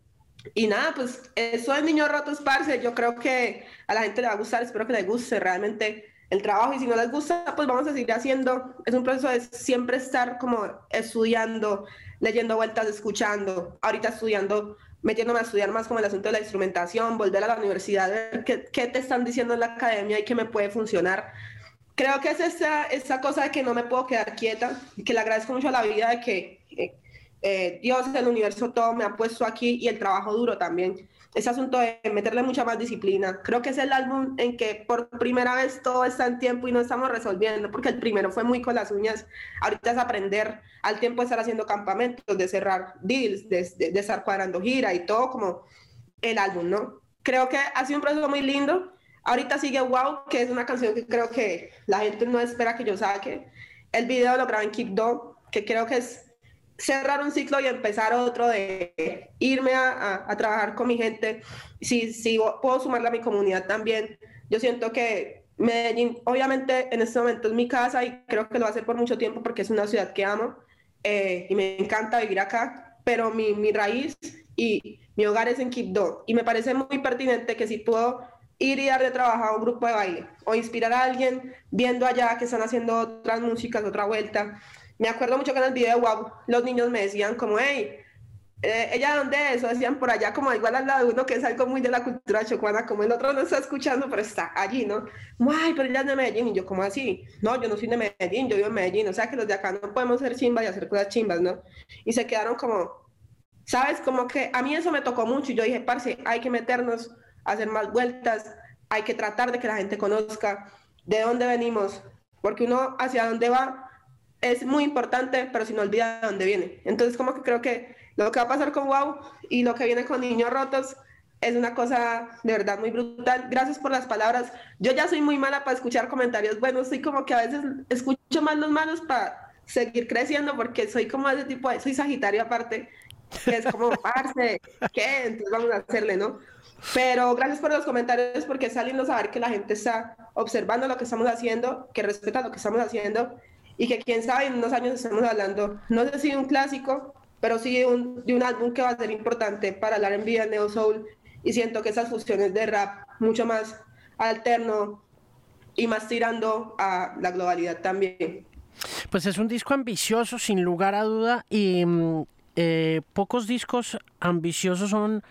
Y nada, pues eso es Niños Rotos, parce, yo creo que a la gente le va a gustar, espero que le guste realmente el trabajo y si no les gusta, pues vamos a seguir haciendo. Es un proceso de siempre estar como estudiando, leyendo vueltas, escuchando, ahorita estudiando, metiéndome a estudiar más como el asunto de la instrumentación, volver a la universidad, ver qué, qué te están diciendo en la academia y qué me puede funcionar. Creo que es esa, esa cosa de que no me puedo quedar quieta, que le agradezco mucho a la vida de que eh, eh, Dios, el universo, todo me ha puesto aquí y el trabajo duro también ese asunto de meterle mucha más disciplina. Creo que es el álbum en que por primera vez todo está en tiempo y no estamos resolviendo, porque el primero fue muy con las uñas. Ahorita es aprender al tiempo de estar haciendo campamentos, de cerrar deals, de, de estar cuadrando gira y todo como el álbum, ¿no? Creo que ha sido un proceso muy lindo. Ahorita sigue Wow, que es una canción que creo que la gente no espera que yo saque. El video lo grabé en Kick Dog, que creo que es cerrar un ciclo y empezar otro de irme a, trabajar con mi gente. Si, si puedo sumarle a mi comunidad también, yo siento que Medellín, obviamente en este momento es mi casa y creo que lo va a hacer por mucho tiempo porque es una ciudad que amo eh, y me encanta vivir acá, pero mi, raíz y mi hogar es en Quibdó y me parece muy pertinente que si puedo ir y dar de trabajo a un grupo de baile o inspirar a alguien viendo allá que están haciendo otras músicas, otra vuelta, me acuerdo mucho que en el video de Wow, los niños me decían como, hey, eh, ¿ella dónde es? O decían por allá como igual al lado de uno que es algo muy de la cultura chocuana, como el otro no está escuchando, pero está allí, ¿no? Ay, pero ella es de Medellín, y yo, como así? No, yo no soy de Medellín, yo vivo en Medellín, o sea que los de acá no podemos ser chimbas y hacer cosas chimbas, ¿no? Y se quedaron como, ¿sabes? Como que a mí eso me tocó mucho y yo dije, parce, hay que meternos hacer más vueltas, hay que tratar de que la gente conozca de dónde venimos, porque uno hacia dónde va es muy importante, pero si no olvida de dónde viene. Entonces, como que creo que lo que va a pasar con Wow y lo que viene con Niños Rotos es una cosa de verdad muy brutal. Gracias por las palabras. Yo ya soy muy mala para escuchar comentarios buenos, soy como que a veces escucho más los malos para seguir creciendo porque soy como ese tipo de, soy Sagitario aparte, que es como, (laughs) parce, ¿qué? Entonces vamos a hacerle, ¿no? Pero gracias por los comentarios porque es lindo saber que la gente está observando lo que estamos haciendo, que respeta lo que estamos haciendo y que quién sabe en unos años estamos hablando, no sé si de un clásico, pero sí de un, de un álbum que va a ser importante para el R&B, el Neo Soul, y siento que esas fusiones de rap mucho más alterno y más tirando a la globalidad también. Pues es un disco ambicioso, sin lugar a duda, y mm, eh, pocos discos ambiciosos son,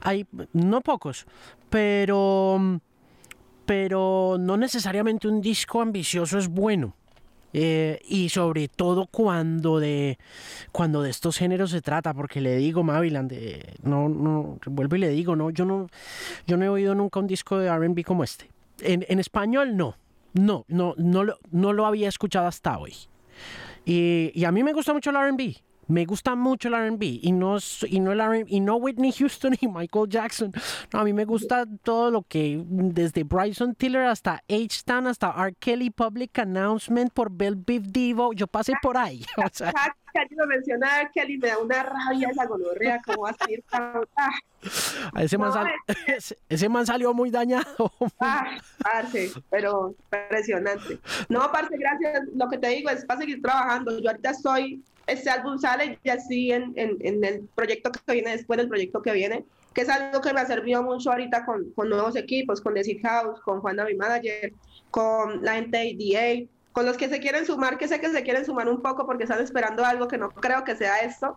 hay, no pocos, pero, pero no necesariamente un disco ambicioso es bueno. Eh, y sobre todo cuando de cuando de estos géneros se trata porque le digo Maviland no no vuelvo y le digo no yo no yo no he oído nunca un disco de R&B como este. En, español no no no no no lo había escuchado hasta hoy. Y a mí me gusta mucho el R&B me gusta mucho el R&B y no y no el y no Whitney Houston (laughs) y Michael Jackson. No, a mí me gusta todo lo que desde Bryson Tiller hasta H-Town hasta R. Kelly Public Announcement por Bell Beef Divo, yo pasé por ahí. (laughs) O sea, lo menciona Kelly me da una rabia esa gonorrea, cómo va a salir ese, man ese, man salió muy dañado. Ah, parce, pero impresionante. No, parce, gracias. Lo que te digo es para seguir trabajando. Yo ahorita estoy este álbum sale ya así en, en, en, el proyecto que viene después del proyecto que viene, que es algo que me ha servido mucho ahorita con, con nuevos equipos, con The House, con Juan David Manager, con la gente de con los que se quieren sumar, que sé que se quieren sumar un poco porque están esperando algo que no creo que sea esto,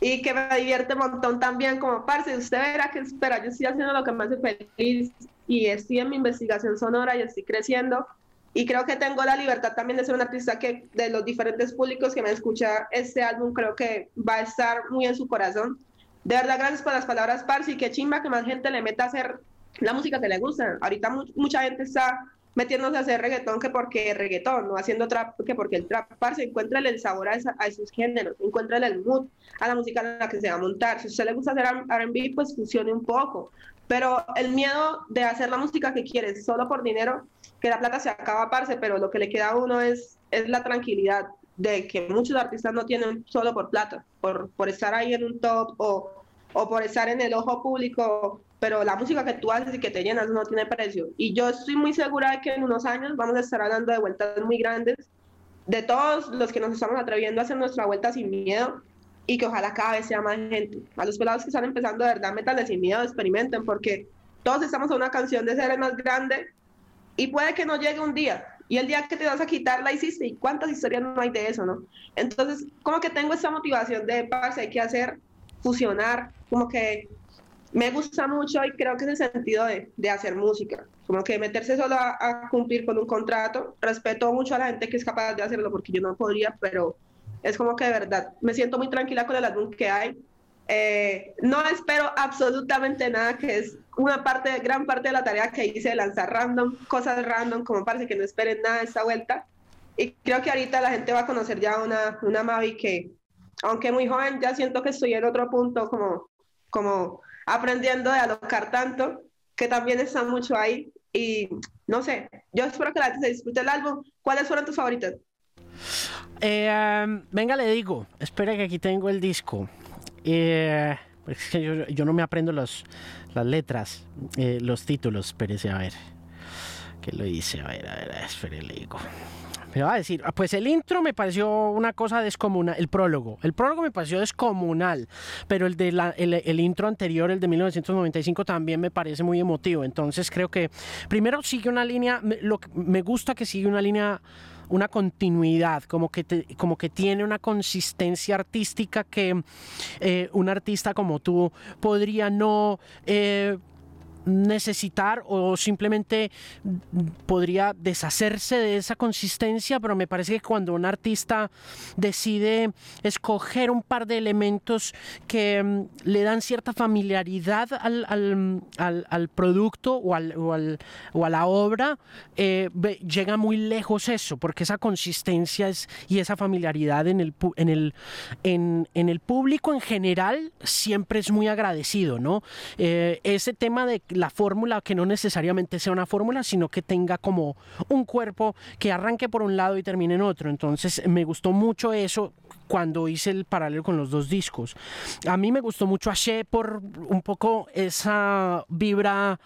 y que me divierte un montón también como parce, usted verá que espera, yo estoy haciendo lo que me hace feliz y estoy en mi investigación sonora y estoy creciendo y creo que tengo la libertad también de ser un artista que de los diferentes públicos que me escucha este álbum creo que va a estar muy en su corazón. De verdad, gracias por las palabras, Parsi. Que chimba que más gente le meta a hacer la música que le gusta. Ahorita mucha gente está metiéndose a hacer reggaetón que porque reggaetón, no haciendo trap que porque el trap, parce, encuentra el sabor a, esos géneros, encuentra el mood a la música en la que se va a montar. Si a usted le gusta hacer R&B, pues funcione un poco. Pero el miedo de hacer la música que quieres solo por dinero, que la plata se acaba, parce, pero lo que le queda a uno es, es la tranquilidad de que muchos artistas no tienen solo por plata, por, por estar ahí en un top o, o por estar en el ojo público, pero la música que tú haces y que te llenas no tiene precio. Y yo estoy muy segura de que en unos años vamos a estar hablando de vueltas muy grandes, de todos los que nos estamos atreviendo a hacer nuestra vuelta sin miedo y que ojalá cada vez sea más gente. A los pelados que están empezando de verdad, métanle sin miedo, experimenten, porque todos estamos a una canción de ser el más grande y puede que no llegue un día. Y el día que te vas a quitar la hiciste. ¿Y cuántas historias no hay de eso, no? Entonces, como que tengo esa motivación de, parce, hay que hacer, fusionar, como que me gusta mucho y creo que es el sentido de, de hacer música. Como que meterse solo a, a, cumplir con un contrato. Respeto mucho a la gente que es capaz de hacerlo porque yo no podría, pero es como que de verdad me siento muy tranquila con el álbum que hay. Eh, no espero absolutamente nada, que es una parte, gran parte de la tarea que hice de lanzar random, cosas random, como parece que no esperen nada de esta vuelta. Y creo que ahorita la gente va a conocer ya una, una Mavi que, aunque muy joven, ya siento que estoy en otro punto, como, como aprendiendo de alocar tanto, que también está mucho ahí. Y no sé, yo espero que la gente se disfrute el álbum. ¿Cuáles fueron tus favoritas? Eh, venga, le digo, espera que aquí tengo el disco. Eh, (laughs) es que yo, no me aprendo los, las letras, eh, los títulos, espérese a ver. ¿Qué lo hice? A ver, a ver, espere, le. Me va a decir, ah, pues el intro me pareció una cosa descomunal, el prólogo, el prólogo me pareció descomunal, pero el de la, el, intro anterior, el de 1995, también me parece muy emotivo, entonces creo que primero sigue una línea, lo, me gusta que sigue una línea una continuidad, como que, como que tiene una consistencia artística que eh, un artista como tú podría no eh, necesitar o simplemente podría deshacerse de esa consistencia, pero me parece que cuando un artista decide escoger un par de elementos que mm, le dan cierta familiaridad al, al, producto o, o, a la obra, eh, llega muy lejos eso, porque esa consistencia es, y esa familiaridad en el, en, el, en, el público en general siempre es muy agradecido, ¿no? Eh, ese tema de la fórmula que no necesariamente sea una fórmula, sino que tenga como un cuerpo que arranque por un lado y termine en otro. Entonces me gustó mucho eso cuando hice el paralelo con los dos discos. A mí me gustó mucho Ashe por un poco esa vibra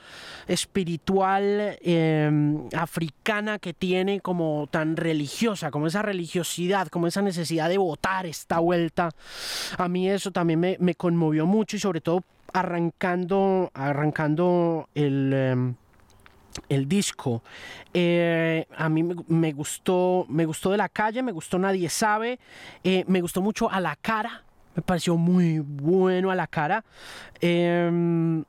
espiritual em, africana que tiene como tan religiosa, como esa religiosidad, como esa necesidad de votar esta vuelta. A mí eso también me, me conmovió mucho y sobre todo arrancando, arrancando el, em, el disco. Eh, a mí me, gustó, me gustó de la calle, me gustó Nadie sabe, eh, me gustó mucho a la cara. Me pareció muy bueno a la cara. Em,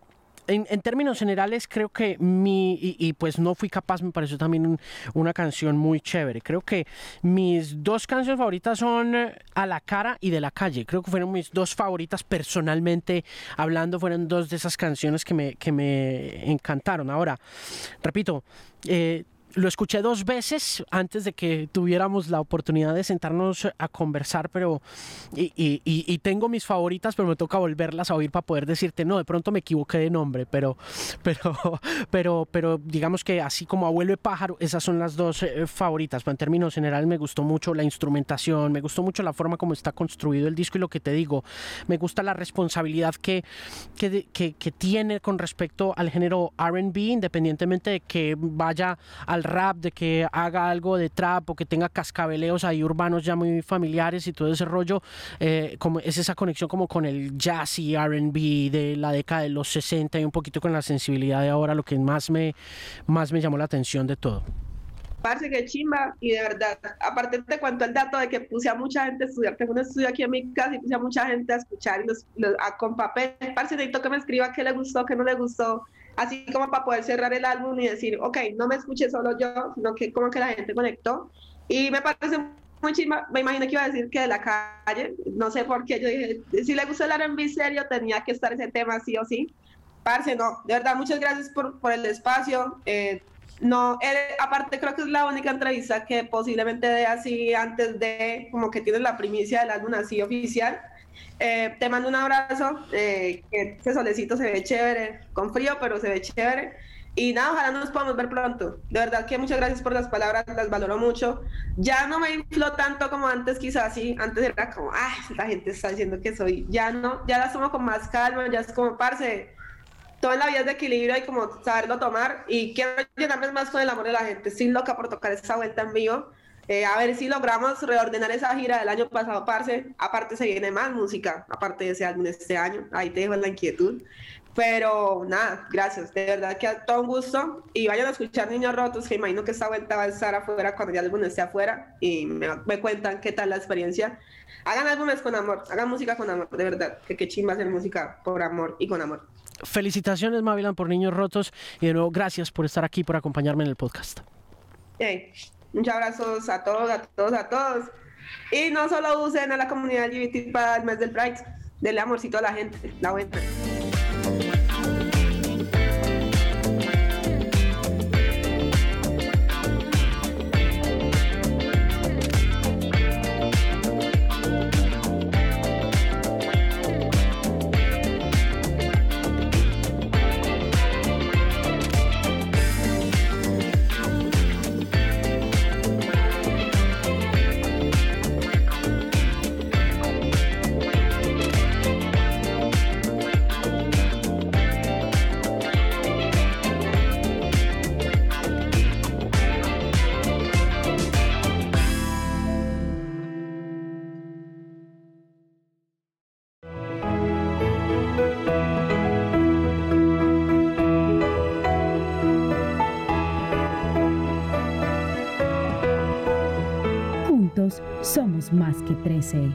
en, términos generales, creo que mi. Y, pues no fui capaz, me pareció también una canción muy chévere. Creo que mis dos canciones favoritas son eh, A la cara y De la calle. Creo que fueron mis dos favoritas personalmente hablando. Fueron dos de esas canciones que me, que me encantaron. Ahora, repito, eh, lo escuché dos veces antes de que tuviéramos la oportunidad de sentarnos a conversar, pero y, y, y, tengo mis favoritas, pero me toca volverlas a oír para poder decirte, no, de pronto me equivoqué de nombre, pero, (laughs) pero, pero, pero digamos que así como Abuelo de Pájaro, esas son las dos eh, favoritas. Pero en términos generales me gustó mucho la instrumentación, me gustó mucho la forma como está construido el disco y lo que te digo, me gusta la responsabilidad que, que, que, que tiene con respecto al género RB, independientemente de que vaya al rap, de que haga algo de trap o que tenga cascabeleos ahí urbanos ya muy familiares y todo ese rollo, eh, como es esa conexión como con el jazz y RB de la década de los 60 y un poquito con la sensibilidad de ahora, lo que más me, más me llamó la atención de todo. Parce, que chimba, y de verdad, aparte te cuento el dato de que puse a mucha gente a estudiar, tengo un estudio aquí en mi casa y puse a mucha gente a escuchar con papel, parce, necesito que me escriba qué le gustó, qué no le gustó, así como para poder cerrar el álbum y decir, ok, no me escuché solo yo, sino que como que la gente conectó. Y me parece muy chima, me imagino que iba a decir que de la calle, no sé por qué, yo dije, si le gusta el R&B serio, tenía que estar ese tema sí o sí. Parce, no, de verdad, muchas gracias por, por el espacio. Eh, no, aparte creo que es la única entrevista que posiblemente dé así antes de, como que tienes la primicia del álbum así oficial. Eh, te mando un abrazo, eh, que ese solecito se ve chévere, con frío, pero se ve chévere. Y nada, ojalá nos podamos ver pronto. De verdad que muchas gracias por las palabras, las valoro mucho. Ya no me infló tanto como antes, quizás sí. Antes era como, ay, la gente está diciendo que soy. Ya no, ya la tomo con más calma, ya es como, parce, todo en la vida es de equilibrio y como saberlo tomar. Y quiero llenarme más con el amor de la gente. Estoy loca por tocar esa vuelta en vivo. Eh, a ver si logramos reordenar esa gira del año pasado, parce. Aparte se viene más música, aparte de ese álbum este año. Ahí te dejo la inquietud. Pero nada, gracias. De verdad que a todo un gusto. Y vayan a escuchar Niños Rotos, que imagino que esta vuelta va a estar afuera cuando ya el álbum esté afuera. Y me, cuentan qué tal la experiencia. Hagan álbumes con amor, hagan música con amor, de verdad. Que qué chimba hacer música por amor y con amor. Felicitaciones, Mavilan, por Niños Rotos. Y de nuevo, gracias por estar aquí, por acompañarme en el podcast. Hey. Muchos abrazos a todos, a todos, a todos. Y no solo usen a la comunidad LGBT para el mes del Pride. Dele amorcito a la gente, la buena. Somos más que 13.